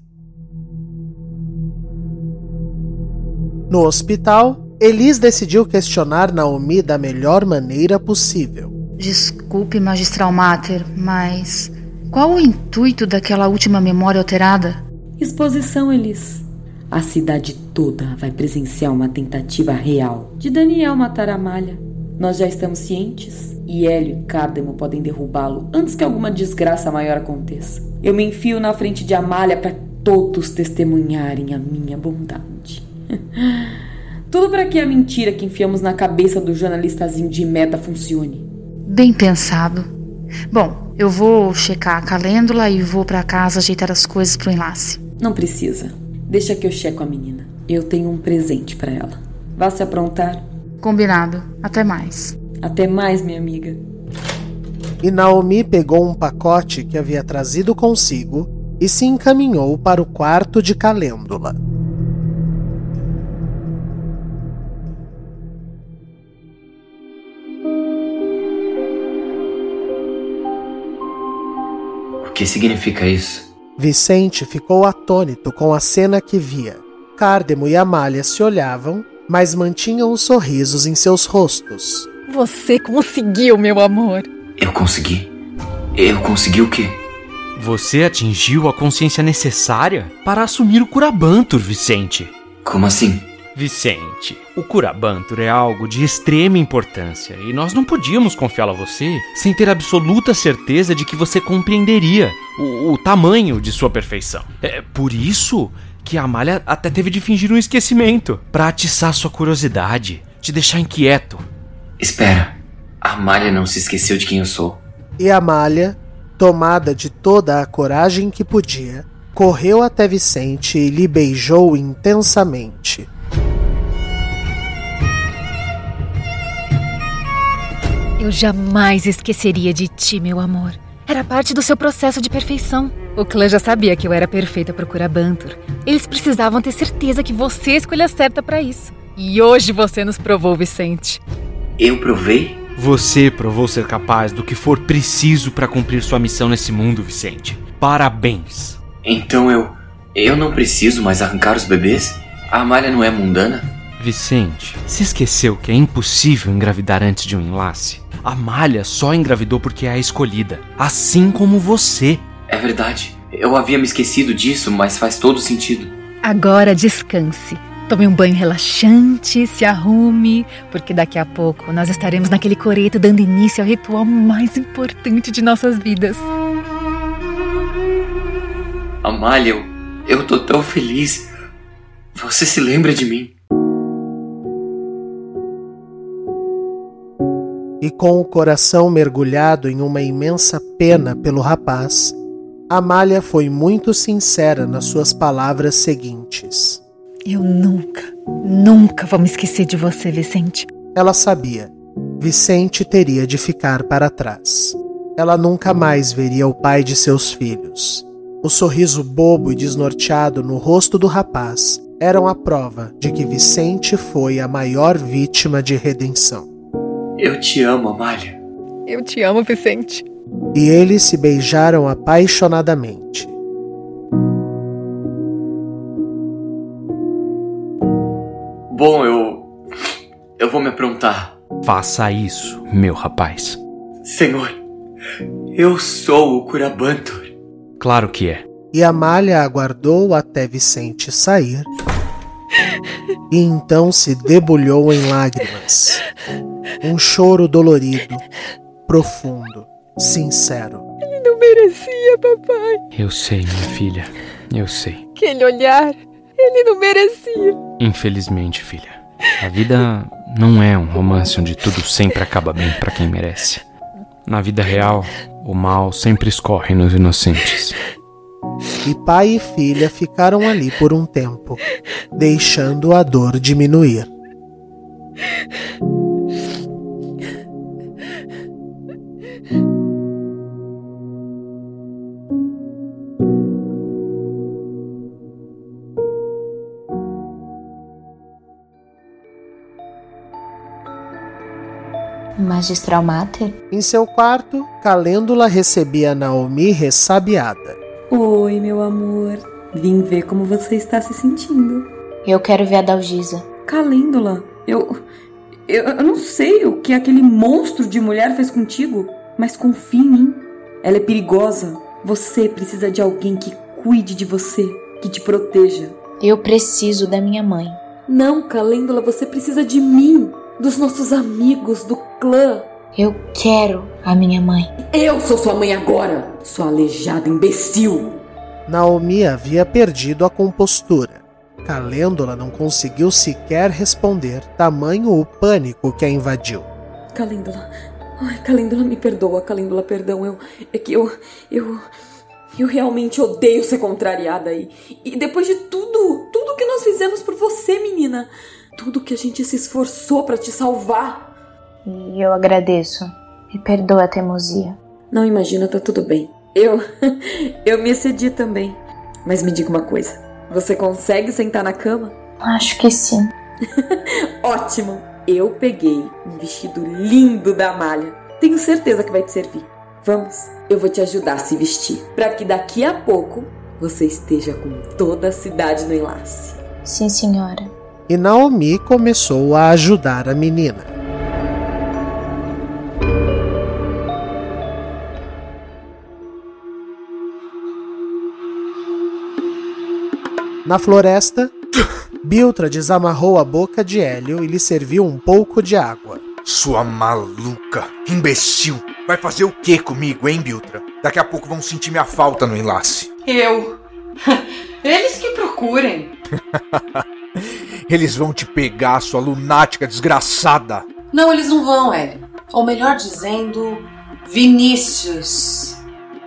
[SPEAKER 1] No hospital, Elis decidiu questionar Naomi da melhor maneira possível.
[SPEAKER 2] Desculpe, magistral Mater, mas qual o intuito daquela última memória alterada?
[SPEAKER 9] Exposição, Elis. A cidade toda vai presenciar uma tentativa real de Daniel matar a Malha. Nós já estamos cientes e Hélio e Cárdemo podem derrubá-lo antes que alguma desgraça maior aconteça. Eu me enfio na frente de Amália para todos testemunharem a minha bondade. *laughs* Tudo para que a mentira que enfiamos na cabeça do jornalistazinho de meta funcione.
[SPEAKER 2] Bem pensado. Bom, Eu vou checar a calêndula e vou para casa ajeitar as coisas pro enlace.
[SPEAKER 9] Não precisa. Deixa que eu checo a menina. Eu tenho um presente para ela. Vá se aprontar.
[SPEAKER 2] Combinado. Até mais.
[SPEAKER 9] Até mais, minha amiga.
[SPEAKER 1] E Naomi pegou um pacote que havia trazido consigo e se encaminhou para o quarto de Calêndula.
[SPEAKER 11] O que significa isso?
[SPEAKER 1] Vicente ficou atônito com a cena que via. Cárdemo e Amália se olhavam, mas mantinham os sorrisos em seus rostos.
[SPEAKER 15] Você conseguiu, meu amor.
[SPEAKER 11] Eu consegui. Eu consegui o quê?
[SPEAKER 3] Você atingiu a consciência necessária para assumir o Curabantur, Vicente.
[SPEAKER 11] Como assim?
[SPEAKER 3] Vicente, o Curabantur é algo de extrema importância e nós não podíamos confiá-lo a você sem ter absoluta certeza de que você compreenderia o, o tamanho de sua perfeição. É por isso que a Amália até teve de fingir um esquecimento para atiçar sua curiosidade, te deixar inquieto.
[SPEAKER 11] Espera, a Amália não se esqueceu de quem eu sou.
[SPEAKER 1] E Amália, tomada de toda a coragem que podia, correu até Vicente e lhe beijou intensamente.
[SPEAKER 15] Eu jamais esqueceria de ti, meu amor. Era parte do seu processo de perfeição. O clã já sabia que eu era perfeita para o Curabantur. Eles precisavam ter certeza que você escolha certa para isso. E hoje você nos provou, Vicente.
[SPEAKER 11] Eu provei?
[SPEAKER 3] Você provou ser capaz do que for preciso para cumprir sua missão nesse mundo, Vicente. Parabéns.
[SPEAKER 11] Então eu. Eu não preciso mais arrancar os bebês? A Amália não é mundana?
[SPEAKER 3] Vicente, se esqueceu que é impossível engravidar antes de um enlace? A Malha só engravidou porque é a escolhida, assim como você.
[SPEAKER 11] É verdade. Eu havia me esquecido disso, mas faz todo sentido.
[SPEAKER 15] Agora descanse. Tome um banho relaxante, se arrume, porque daqui a pouco nós estaremos naquele coreto dando início ao ritual mais importante de nossas vidas.
[SPEAKER 11] Amália, eu, eu tô tão feliz. Você se lembra de mim?
[SPEAKER 1] E com o coração mergulhado em uma imensa pena pelo rapaz, Amália foi muito sincera nas suas palavras seguintes.
[SPEAKER 15] Eu nunca, nunca vou me esquecer de você, Vicente.
[SPEAKER 1] Ela sabia. Vicente teria de ficar para trás. Ela nunca mais veria o pai de seus filhos. O sorriso bobo e desnorteado no rosto do rapaz eram a prova de que Vicente foi a maior vítima de redenção.
[SPEAKER 11] Eu te amo, Amália.
[SPEAKER 15] Eu te amo, Vicente.
[SPEAKER 1] E eles se beijaram apaixonadamente.
[SPEAKER 11] Bom, eu. Eu vou me aprontar.
[SPEAKER 3] Faça isso, meu rapaz.
[SPEAKER 11] Senhor, eu sou o Curabantur.
[SPEAKER 3] Claro que é.
[SPEAKER 1] E Amália aguardou até Vicente sair. E então se debulhou em lágrimas. Um choro dolorido, profundo, sincero.
[SPEAKER 15] Ele não merecia, papai.
[SPEAKER 3] Eu sei, minha filha. Eu sei.
[SPEAKER 15] Aquele olhar, ele não merecia.
[SPEAKER 3] Infelizmente, filha. A vida não é um romance onde tudo sempre acaba bem para quem merece. Na vida real, o mal sempre escorre nos inocentes.
[SPEAKER 1] E pai e filha ficaram ali por um tempo, deixando a dor diminuir.
[SPEAKER 5] Magistral Mater?
[SPEAKER 1] Em seu quarto, Calêndula recebia Naomi ressabiada.
[SPEAKER 9] Oi, meu amor. Vim ver como você está se sentindo.
[SPEAKER 5] Eu quero ver a Dalgisa.
[SPEAKER 9] Calêndula, eu, eu. Eu não sei o que aquele monstro de mulher fez contigo, mas confie em mim. Ela é perigosa. Você precisa de alguém que cuide de você, que te proteja.
[SPEAKER 5] Eu preciso da minha mãe.
[SPEAKER 9] Não, Calêndula, você precisa de mim, dos nossos amigos, do clã.
[SPEAKER 5] Eu quero a minha mãe.
[SPEAKER 9] Eu sou sua mãe agora, sua aleijada imbecil.
[SPEAKER 1] Naomi havia perdido a compostura. Calêndula não conseguiu sequer responder, tamanho o pânico que a invadiu.
[SPEAKER 9] Calêndula, Ai, Calêndula, me perdoa, Calêndula, perdão. Eu, é que eu, eu, eu realmente odeio ser contrariada aí. E depois de tudo, tudo que nós fizemos por você, menina, tudo que a gente se esforçou para te salvar.
[SPEAKER 17] E eu agradeço. Me perdoa a teimosia.
[SPEAKER 9] Não imagina, tá tudo bem. Eu, *laughs* eu me excedi também. Mas me diga uma coisa, você consegue sentar na cama?
[SPEAKER 17] Acho que sim. *laughs*
[SPEAKER 9] Ótimo! Eu peguei um vestido lindo da malha. Tenho certeza que vai te servir. Vamos, eu vou te ajudar a se vestir, para que daqui a pouco você esteja com toda a cidade no enlace.
[SPEAKER 17] Sim, senhora.
[SPEAKER 1] E Naomi começou a ajudar a menina. Na floresta, Biltra desamarrou a boca de Hélio e lhe serviu um pouco de água.
[SPEAKER 18] Sua maluca, imbecil. Vai fazer o que comigo, hein, Biltra? Daqui a pouco vão sentir minha falta no enlace.
[SPEAKER 10] Eu. *laughs* Eles que procurem. *laughs*
[SPEAKER 18] Eles vão te pegar, sua lunática desgraçada.
[SPEAKER 10] Não, eles não vão, Hélio. Ou melhor dizendo, Vinícius.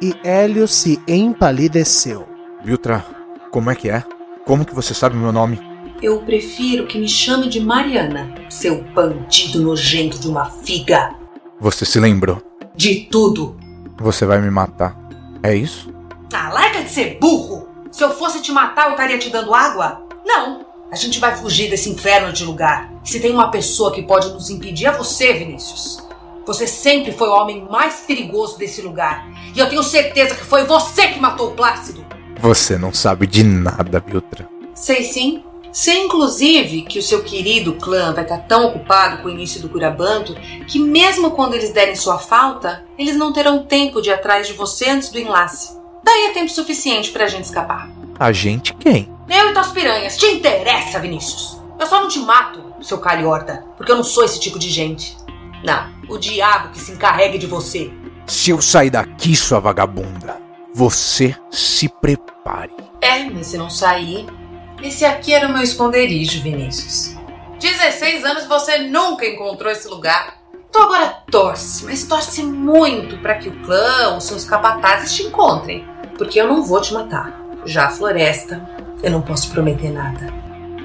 [SPEAKER 1] E Hélio se empalideceu.
[SPEAKER 18] Biltra, como é que é? Como que você sabe meu nome?
[SPEAKER 13] Eu prefiro que me chame de Mariana, seu bandido nojento de uma figa.
[SPEAKER 18] Você se lembrou?
[SPEAKER 13] De tudo.
[SPEAKER 18] Você vai me matar. É isso?
[SPEAKER 13] Ah, larga de ser burro! Se eu fosse te matar, eu estaria te dando água? Não! A gente vai fugir desse inferno de lugar. Se tem uma pessoa que pode nos impedir, é você, Vinícius. Você sempre foi o homem mais perigoso desse lugar. E eu tenho certeza que foi você que matou o Plácido.
[SPEAKER 18] Você não sabe de nada, Biltra.
[SPEAKER 13] Sei sim. Sei, inclusive, que o seu querido clã vai estar tão ocupado com o início do Curabanto que, mesmo quando eles derem sua falta, eles não terão tempo de ir atrás de você antes do enlace. Daí é tempo suficiente pra gente escapar.
[SPEAKER 18] A gente quem?
[SPEAKER 13] Eu e tuas piranhas. Te interessa, Vinícius? Eu só não te mato, seu calhorda, porque eu não sou esse tipo de gente. Não, o diabo que se encarregue de você.
[SPEAKER 18] Se eu sair daqui, sua vagabunda, você se prepare.
[SPEAKER 13] É, mas se não sair, esse aqui era o meu esconderijo, Vinícius. 16 anos você nunca encontrou esse lugar. Então agora torce, mas torce muito para que o clã ou seus capatazes te encontrem. Porque eu não vou te matar. Já a floresta, eu não posso prometer nada.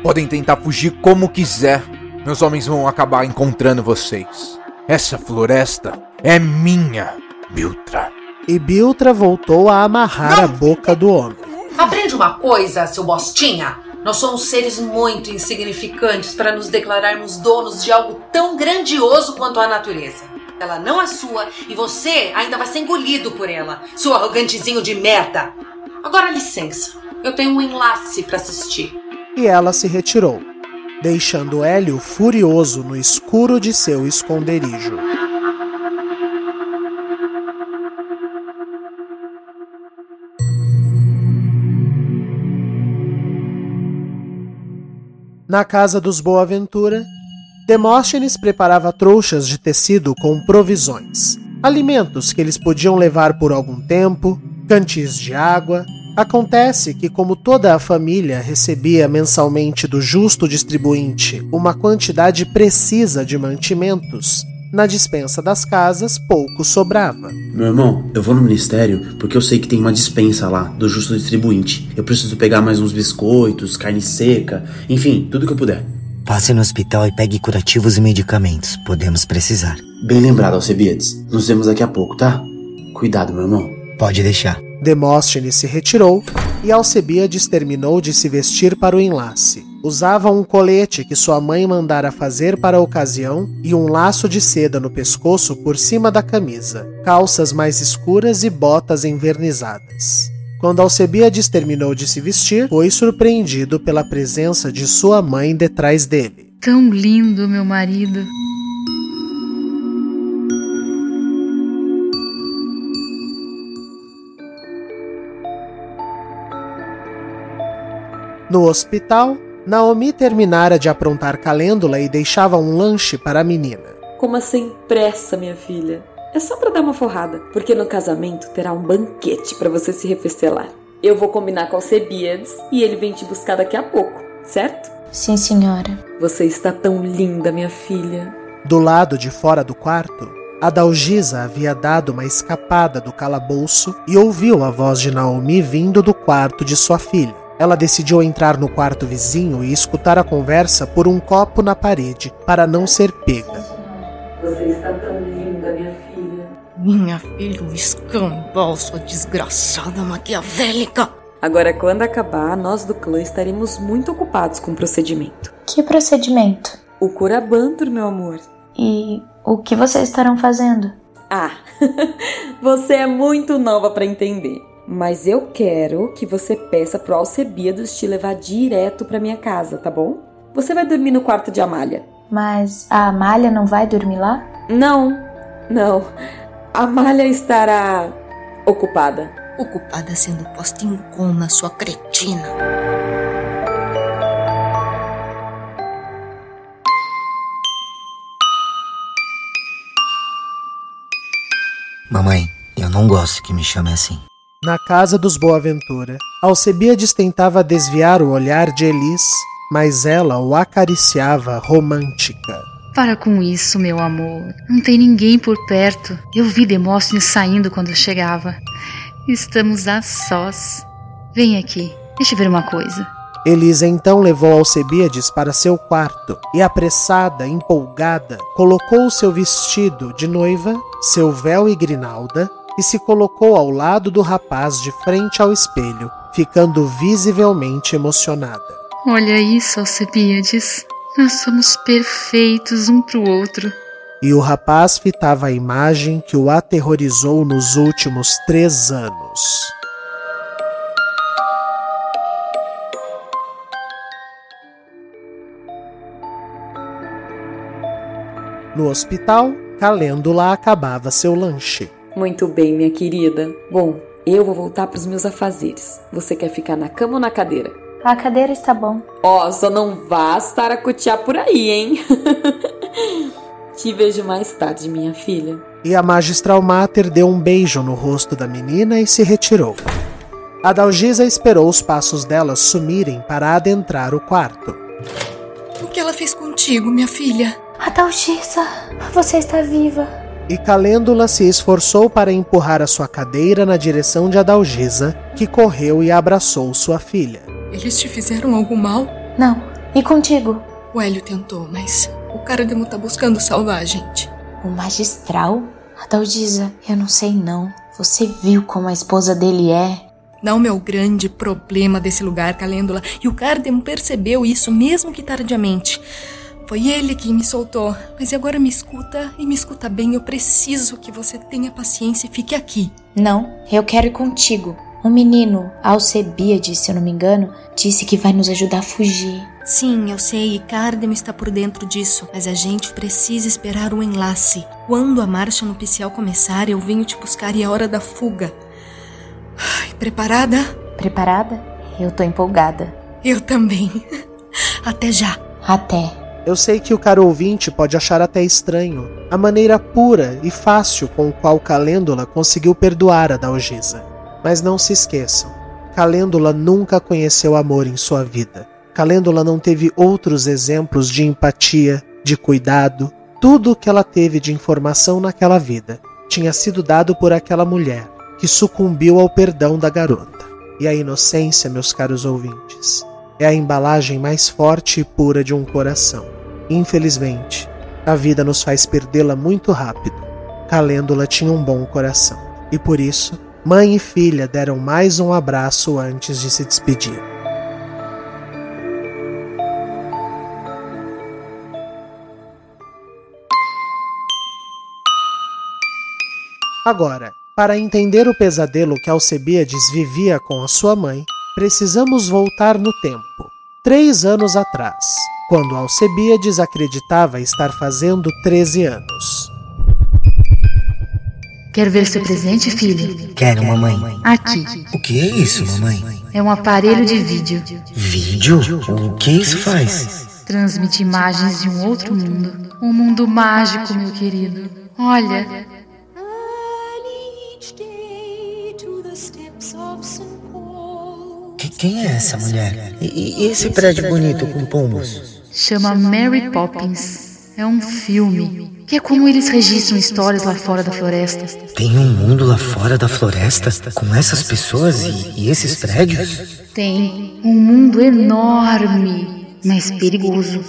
[SPEAKER 18] Podem tentar fugir como quiser. Meus homens vão acabar encontrando vocês. Essa floresta é minha, Biltra.
[SPEAKER 1] E Biltra voltou a amarrar a boca do homem.
[SPEAKER 13] Aprende uma coisa, seu bostinha. Nós somos seres muito insignificantes para nos declararmos donos de algo tão grandioso quanto a natureza. Ela não é sua e você ainda vai ser engolido por ela, seu arrogantezinho de merda. Agora licença, eu tenho um enlace para assistir.
[SPEAKER 1] E ela se retirou, deixando Hélio furioso no escuro de seu esconderijo. Na casa dos Boaventura, Demóstenes preparava trouxas de tecido com provisões, alimentos que eles podiam levar por algum tempo, cantis de água. Acontece que, como toda a família recebia mensalmente do justo distribuinte uma quantidade precisa de mantimentos, na dispensa das casas pouco sobrava.
[SPEAKER 6] Meu irmão, eu vou no ministério porque eu sei que tem uma dispensa lá do justo distribuinte. Eu preciso pegar mais uns biscoitos, carne seca, enfim, tudo que eu puder.
[SPEAKER 4] Passe no hospital e pegue curativos e medicamentos. Podemos precisar.
[SPEAKER 6] Bem lembrado, Alcebiades. Nos vemos daqui a pouco, tá? Cuidado, meu irmão.
[SPEAKER 4] Pode deixar.
[SPEAKER 1] Demóstenes se retirou e Alcebiades terminou de se vestir para o enlace. Usava um colete que sua mãe mandara fazer para a ocasião e um laço de seda no pescoço por cima da camisa, calças mais escuras e botas envernizadas. Quando Alcebiades terminou de se vestir, foi surpreendido pela presença de sua mãe detrás dele.
[SPEAKER 2] Tão lindo, meu marido.
[SPEAKER 1] No hospital, Naomi terminara de aprontar calêndula e deixava um lanche para a menina.
[SPEAKER 9] Coma sem pressa, minha filha. É só para dar uma forrada, porque no casamento terá um banquete para você se refestelar. Eu vou combinar com o Alcebiades e ele vem te buscar daqui a pouco, certo?
[SPEAKER 17] Sim, senhora.
[SPEAKER 9] Você está tão linda, minha filha.
[SPEAKER 1] Do lado de fora do quarto, A Dalgisa havia dado uma escapada do calabouço e ouviu a voz de Naomi vindo do quarto de sua filha. Ela decidiu entrar no quarto vizinho e escutar a conversa por um copo na parede, para não ser pega.
[SPEAKER 12] Você está tão linda, minha filha.
[SPEAKER 16] Minha filha, o escambau, sua desgraçada maquiavélica.
[SPEAKER 9] Agora, quando acabar, nós do clã estaremos muito ocupados com o procedimento.
[SPEAKER 17] Que procedimento?
[SPEAKER 9] O Curabantur, meu amor.
[SPEAKER 17] E o que vocês estarão fazendo?
[SPEAKER 9] Ah, *laughs* você é muito nova para entender. Mas eu quero que você peça pro Alcebiades te levar direto para minha casa, tá bom? Você vai dormir no quarto de Amália.
[SPEAKER 17] Mas a Amália não vai dormir lá?
[SPEAKER 9] Não, não. A Amália estará ocupada.
[SPEAKER 16] Ocupada sendo posta em coma, sua cretina.
[SPEAKER 4] Mamãe, eu não gosto que me chame assim.
[SPEAKER 1] Na casa dos Boaventura, Alcebiades tentava desviar o olhar de Elis, mas ela o acariciava romântica.
[SPEAKER 2] Para com isso, meu amor. Não tem ninguém por perto. Eu vi Demóstenes saindo quando chegava. Estamos a sós. Vem aqui, deixa eu ver uma coisa.
[SPEAKER 1] Elisa então levou Alcebiades para seu quarto e, apressada, empolgada, colocou seu vestido de noiva, seu véu e grinalda e se colocou ao lado do rapaz de frente ao espelho, ficando visivelmente emocionada.
[SPEAKER 2] Olha isso, Alcebiades. Nós somos perfeitos um pro outro.
[SPEAKER 1] E o rapaz fitava a imagem que o aterrorizou nos últimos três anos. No hospital, Calêndula acabava seu lanche.
[SPEAKER 9] Muito bem, minha querida. Bom, eu vou voltar para os meus afazeres. Você quer ficar na cama ou na cadeira?
[SPEAKER 17] A cadeira está bom.
[SPEAKER 9] Ó, oh, só não vá estaracotear por aí, hein? *laughs* Te vejo mais tarde, minha filha.
[SPEAKER 1] E a magistral mater deu um beijo no rosto da menina e se retirou. A Dalgisa esperou os passos dela sumirem para adentrar o quarto.
[SPEAKER 16] O que ela fez contigo, minha filha?
[SPEAKER 17] A Dalgisa, você está viva.
[SPEAKER 1] E Calêndula se esforçou para empurrar a sua cadeira na direção de Adalgisa, que correu e abraçou sua filha.
[SPEAKER 16] Eles te fizeram algum mal?
[SPEAKER 17] Não. E contigo?
[SPEAKER 16] O Hélio tentou, mas o cara demo tá buscando salvar a gente.
[SPEAKER 17] O magistral? Adalgisa, eu não sei não. Você viu como a esposa dele é?
[SPEAKER 16] Não é o grande problema desse lugar, Calêndula. E o Cardemo percebeu isso mesmo que tardiamente. Foi ele quem me soltou. Mas agora me escuta e me escuta bem. Eu preciso que você tenha paciência e fique aqui.
[SPEAKER 17] Não, eu quero ir contigo. Um menino, Alcebiades, se eu não me engano, disse que vai nos ajudar a fugir.
[SPEAKER 16] Sim, eu sei, e Cardem está por dentro disso, mas a gente precisa esperar o enlace. Quando a marcha nupcial começar, eu venho te buscar e é hora da fuga. Ai, preparada?
[SPEAKER 17] Preparada? Eu tô empolgada.
[SPEAKER 16] Eu também. *laughs* Até já.
[SPEAKER 17] Até.
[SPEAKER 1] Eu sei que o caro ouvinte pode achar até estranho a maneira pura e fácil com qual Calêndula conseguiu perdoar a Dalgisa. Mas não se esqueçam, Calêndula nunca conheceu amor em sua vida. Calêndula não teve outros exemplos de empatia, de cuidado. Tudo o que ela teve de informação naquela vida tinha sido dado por aquela mulher que sucumbiu ao perdão da garota. E a inocência, meus caros ouvintes, é a embalagem mais forte e pura de um coração. Infelizmente, a vida nos faz perdê-la muito rápido. Calêndula tinha um bom coração e por isso, mãe e filha deram mais um abraço antes de se despedir. Agora, para entender o pesadelo que Alcebiades vivia com a sua mãe, precisamos voltar no tempo, três anos atrás, quando Alcebiades acreditava estar fazendo 13 anos.
[SPEAKER 2] Quer ver seu presente, filho?
[SPEAKER 4] Quero, mamãe.
[SPEAKER 2] Aqui.
[SPEAKER 4] O que é isso, mamãe?
[SPEAKER 2] É um aparelho de vídeo.
[SPEAKER 4] Vídeo? O que isso faz?
[SPEAKER 2] Transmite imagens de um outro mundo. Um mundo mágico, meu querido. Olha,
[SPEAKER 4] Que- Quem é essa mulher? E, e esse prédio bonito com pombos?
[SPEAKER 2] Chama Mary Poppins. É um filme. Que é como eles registram histórias lá fora da floresta.
[SPEAKER 4] Tem um mundo lá fora da floresta com essas pessoas e, e esses prédios?
[SPEAKER 2] Tem um mundo enorme, mas perigoso.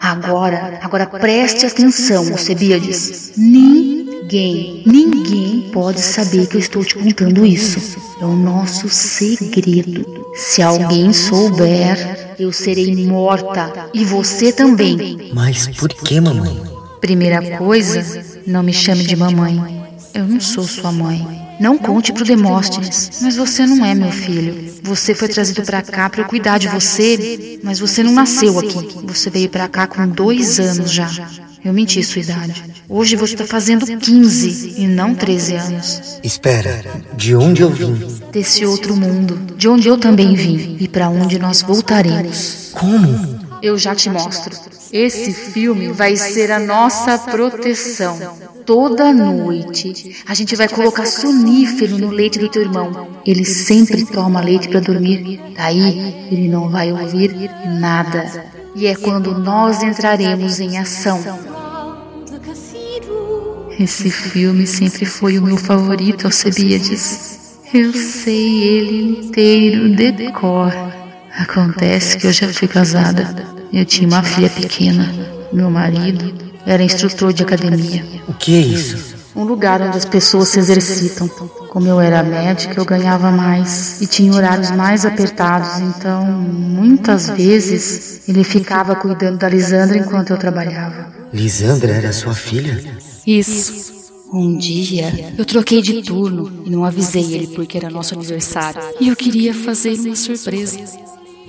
[SPEAKER 2] Agora, agora preste atenção, Alcebiades. Ninguém, ninguém pode saber que eu estou te contando isso. É o nosso segredo. Se alguém souber, eu serei morta. E você também.
[SPEAKER 4] Mas por que, mamãe?
[SPEAKER 2] Primeira coisa, não me chame de mamãe. Eu não sou sua mãe. Não conte pro Demóstenes, mas você não é meu filho. Você foi trazido para cá para eu cuidar de você, mas você não nasceu aqui. Você veio para cá com dois anos já. Eu menti sua idade. Hoje você está fazendo 15 e não 13 anos.
[SPEAKER 4] Espera, de onde eu vim?
[SPEAKER 2] Desse outro mundo, de onde eu também vim e para onde nós voltaremos.
[SPEAKER 4] Como?
[SPEAKER 2] Eu já te mostro. Esse filme vai ser a nossa proteção. Toda noite a gente vai colocar sonífero no leite do teu irmão. Ele sempre toma leite para dormir. Daí ele não vai ouvir nada. E é quando nós entraremos em ação. Esse filme sempre foi o meu favorito, Alcebiades. Eu sei ele inteiro de cor. Acontece que eu já fui casada. Eu tinha uma filha pequena. Meu marido era instrutor de academia.
[SPEAKER 4] O que é isso?
[SPEAKER 2] Um lugar onde as pessoas se exercitam. Como eu era médica, eu ganhava mais e tinha horários mais apertados, então muitas vezes ele ficava cuidando da Lisandra enquanto eu trabalhava.
[SPEAKER 4] Lisandra era sua filha?
[SPEAKER 2] Isso. Um dia eu troquei de turno e não avisei ele porque era nosso aniversário e eu queria fazer uma surpresa.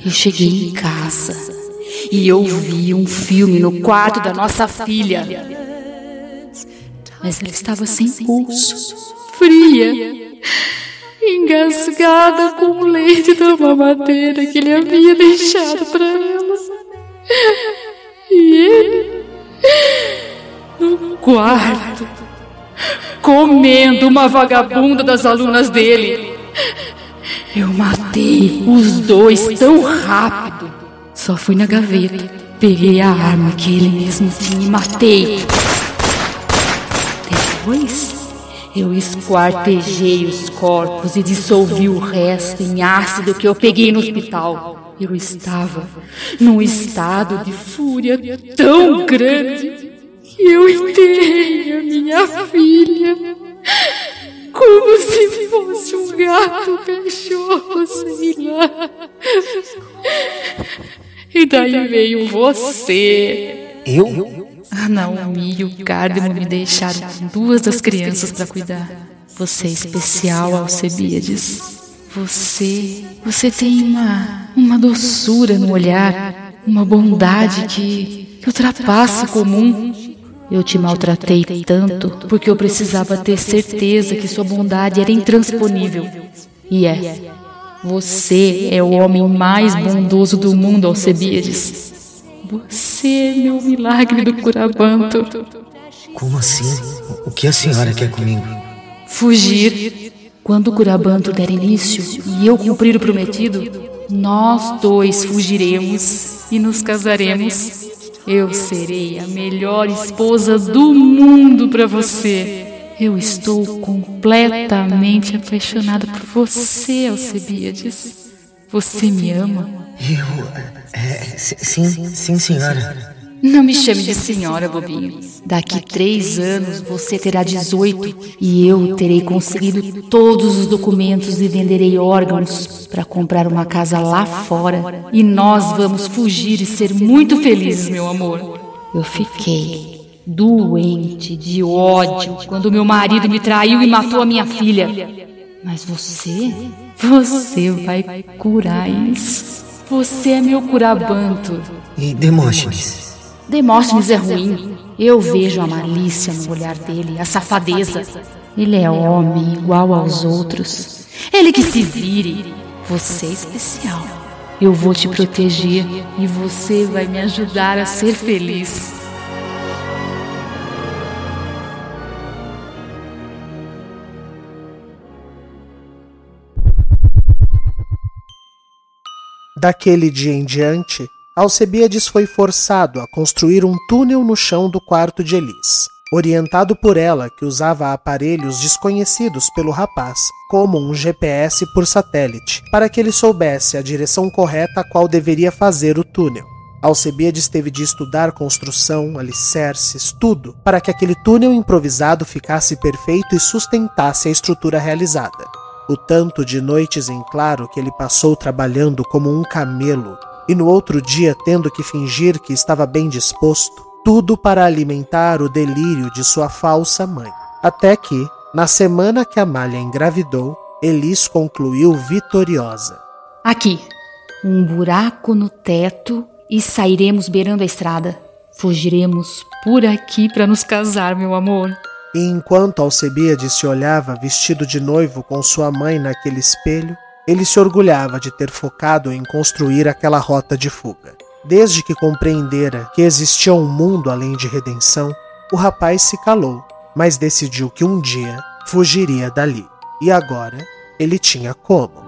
[SPEAKER 2] Eu cheguei em casa e eu vi um filme no quarto da nossa filha. Mas ela estava sem pulso, fria, engasgada com o leite da mamadeira que ele havia deixado para ela. E ele, no quarto, comendo uma vagabunda das alunas dele. Eu matei os dois tão rápido. Só fui na gaveta, peguei a arma que ele mesmo tinha e matei. Depois, eu esquartejei os corpos e dissolvi o resto em ácido que eu peguei no hospital. Eu estava num estado de fúria tão grande eu enterrei a minha filha como se fosse um gato, cachorro, sei lá. E daí veio você.
[SPEAKER 4] Eu?
[SPEAKER 2] A Naomi e o Cardemo me deixaram com duas das crianças para cuidar. Você é especial, Alcebiades. Você, você tem uma, uma doçura no olhar, uma bondade que, que ultrapassa o comum. Eu te maltratei tanto porque eu precisava ter certeza que sua bondade era intransponível. E é. Você é o homem mais bondoso do mundo, Alcebiades. Você é meu milagre do Curabanto.
[SPEAKER 4] Como assim? O que a senhora quer comigo?
[SPEAKER 2] Fugir. Quando o Curabanto der início e eu cumprir o prometido, nós dois fugiremos e nos casaremos. Eu serei a melhor esposa do mundo para você. Eu estou completamente apaixonada por você, Alcebiades. Você me ama?
[SPEAKER 4] Eu. É, sim, sim, senhora.
[SPEAKER 2] Não me chame de senhora, bobinho. Daqui três anos você terá 18 e eu terei conseguido todos os documentos e venderei órgãos para comprar uma casa lá fora. E nós vamos fugir e ser muito felizes, meu amor. Eu fiquei doente de ódio quando meu marido me traiu e matou a minha filha. Mas você, você vai curar isso. Você é meu curabanto.
[SPEAKER 4] E Demóstenes?
[SPEAKER 2] Demóstenes é ruim. Eu vejo a malícia no olhar dele, a safadeza. Ele é homem igual aos outros. Ele que se vire. Você é especial. Eu vou te proteger e você vai me ajudar a ser feliz.
[SPEAKER 1] Daquele dia em diante, Alcebiades foi forçado a construir um túnel no chão do quarto de Elis, orientado por ela que usava aparelhos desconhecidos pelo rapaz, como um GPS por satélite, para que ele soubesse a direção correta a qual deveria fazer o túnel. Alcebiades teve de estudar construção, alicerces, tudo, para que aquele túnel improvisado ficasse perfeito e sustentasse a estrutura realizada. O tanto de noites em claro que ele passou trabalhando como um camelo e no outro dia tendo que fingir que estava bem disposto, tudo para alimentar o delírio de sua falsa mãe. Até que, na semana que Amália engravidou, Elis concluiu vitoriosa.
[SPEAKER 2] Aqui, um buraco no teto e sairemos beirando a estrada. Fugiremos por aqui para nos casar, meu amor.
[SPEAKER 1] E enquanto Alcebiades se olhava vestido de noivo com sua mãe naquele espelho, ele se orgulhava de ter focado em construir aquela rota de fuga. Desde que compreendera que existia um mundo além de redenção, o rapaz se calou, mas decidiu que um dia fugiria dali. E agora ele tinha como.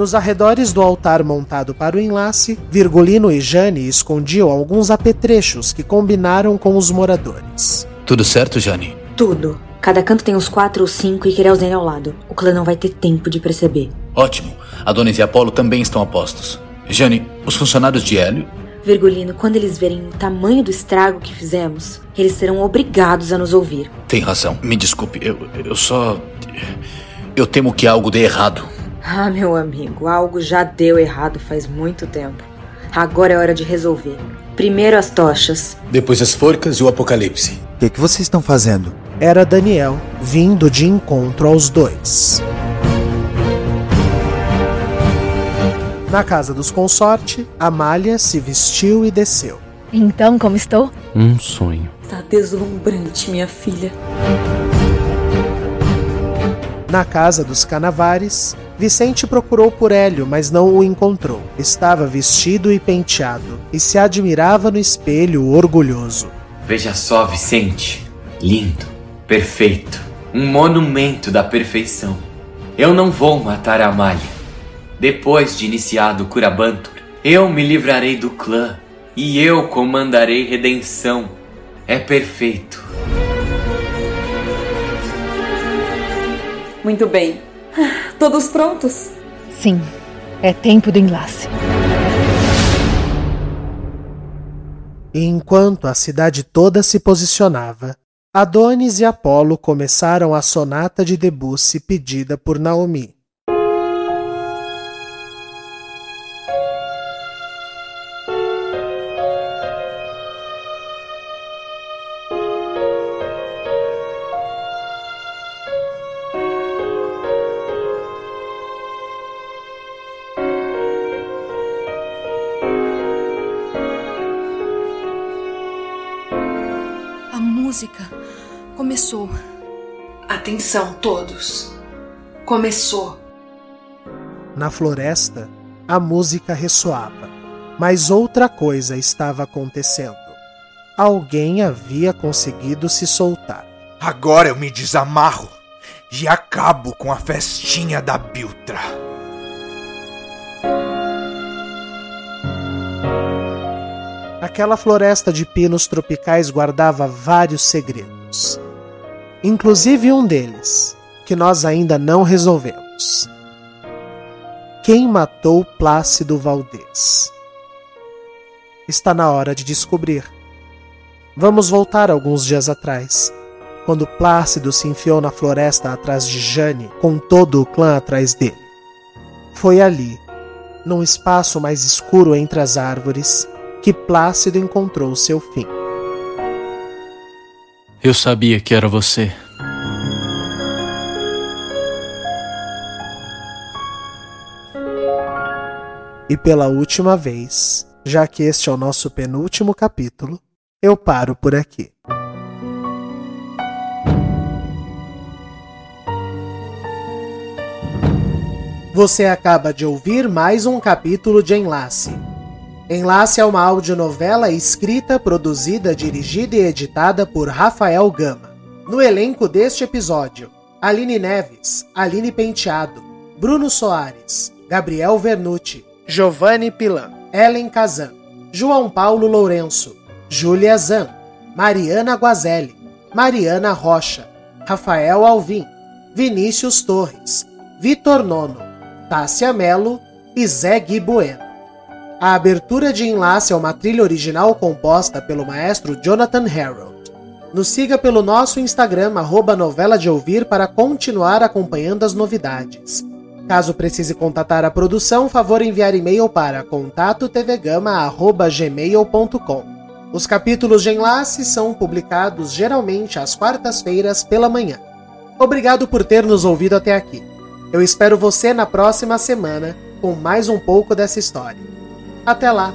[SPEAKER 1] Nos arredores do altar montado para o enlace, Virgulino e Jane escondiam alguns apetrechos que combinaram com os moradores.
[SPEAKER 19] Tudo certo, Jane?
[SPEAKER 5] Tudo. Cada canto tem uns quatro ou cinco e Kirelzen ao lado. O clã não vai ter tempo de perceber.
[SPEAKER 19] Ótimo. Adonis e Apolo também estão a postos. Jane, os funcionários de Hélio?
[SPEAKER 5] Virgulino, quando eles verem o tamanho do estrago que fizemos, eles serão obrigados a nos ouvir.
[SPEAKER 19] Tem razão. Me desculpe, eu, eu só. Eu temo que algo dê errado.
[SPEAKER 5] Ah, meu amigo, algo já deu errado faz muito tempo. Agora é hora de resolver. Primeiro as tochas.
[SPEAKER 19] Depois as forcas e o apocalipse.
[SPEAKER 14] O que, que vocês estão fazendo?
[SPEAKER 1] Era Daniel, vindo de encontro aos dois. Na casa dos consorte, Amália se vestiu e desceu.
[SPEAKER 15] Então, como estou?
[SPEAKER 3] Um sonho.
[SPEAKER 9] Tá deslumbrante, minha filha.
[SPEAKER 1] Na casa dos Canavares, Vicente procurou por Hélio, mas não o encontrou. Estava vestido e penteado e se admirava no espelho orgulhoso.
[SPEAKER 11] Veja só, Vicente. Lindo, perfeito, um monumento da perfeição. Eu não vou matar a Amália. Depois de iniciado o Curabantur, eu me livrarei do clã e eu comandarei redenção. É perfeito.
[SPEAKER 9] Muito bem. Todos prontos?
[SPEAKER 15] Sim, é tempo do enlace.
[SPEAKER 1] E enquanto a cidade toda se posicionava, Adonis e Apolo começaram a sonata de Debussy pedida por Naomi.
[SPEAKER 13] Atenção, todos. Começou.
[SPEAKER 1] Na floresta, a música ressoava, mas outra coisa estava acontecendo. Alguém havia conseguido se soltar.
[SPEAKER 18] Agora eu me desamarro e acabo com a festinha da Biltra.
[SPEAKER 1] Aquela floresta de pinos tropicais guardava vários segredos. Inclusive um deles, que nós ainda não resolvemos. Quem matou Plácido Valdez? Está na hora de descobrir. Vamos voltar alguns dias atrás, quando Plácido se enfiou na floresta atrás de Jane, com todo o clã atrás dele. Foi ali, num espaço mais escuro entre as árvores, que Plácido encontrou seu fim.
[SPEAKER 20] Eu sabia que era você.
[SPEAKER 1] E pela última vez, já que este é o nosso penúltimo capítulo, eu paro por aqui. Você acaba de ouvir mais um capítulo de Enlace. Enlace é uma audionovela escrita, produzida, dirigida e editada por Rafael Gama. No elenco deste episódio, Aline Neves, Aline Penteado, Bruno Soares, Gabriel Vernucci, Giovanni Pilan, Ellen Kazan, João Paulo Lourenço, Júlia Zan, Mariana Guazelli, Mariana Rocha, Rafael Alvim, Vinícius Torres, Vitor Nono, Tássia Melo e Zé Gui Bueno. A abertura de enlace é uma trilha original composta pelo maestro Jonathan Harold. Nos siga pelo nosso Instagram, arroba novela de ouvir, para continuar acompanhando as novidades. Caso precise contatar a produção, favor enviar e-mail para contatotvgama.gmail.com. Os capítulos de enlace são publicados geralmente às quartas-feiras pela manhã. Obrigado por ter nos ouvido até aqui. Eu espero você na próxima semana com mais um pouco dessa história. Até lá!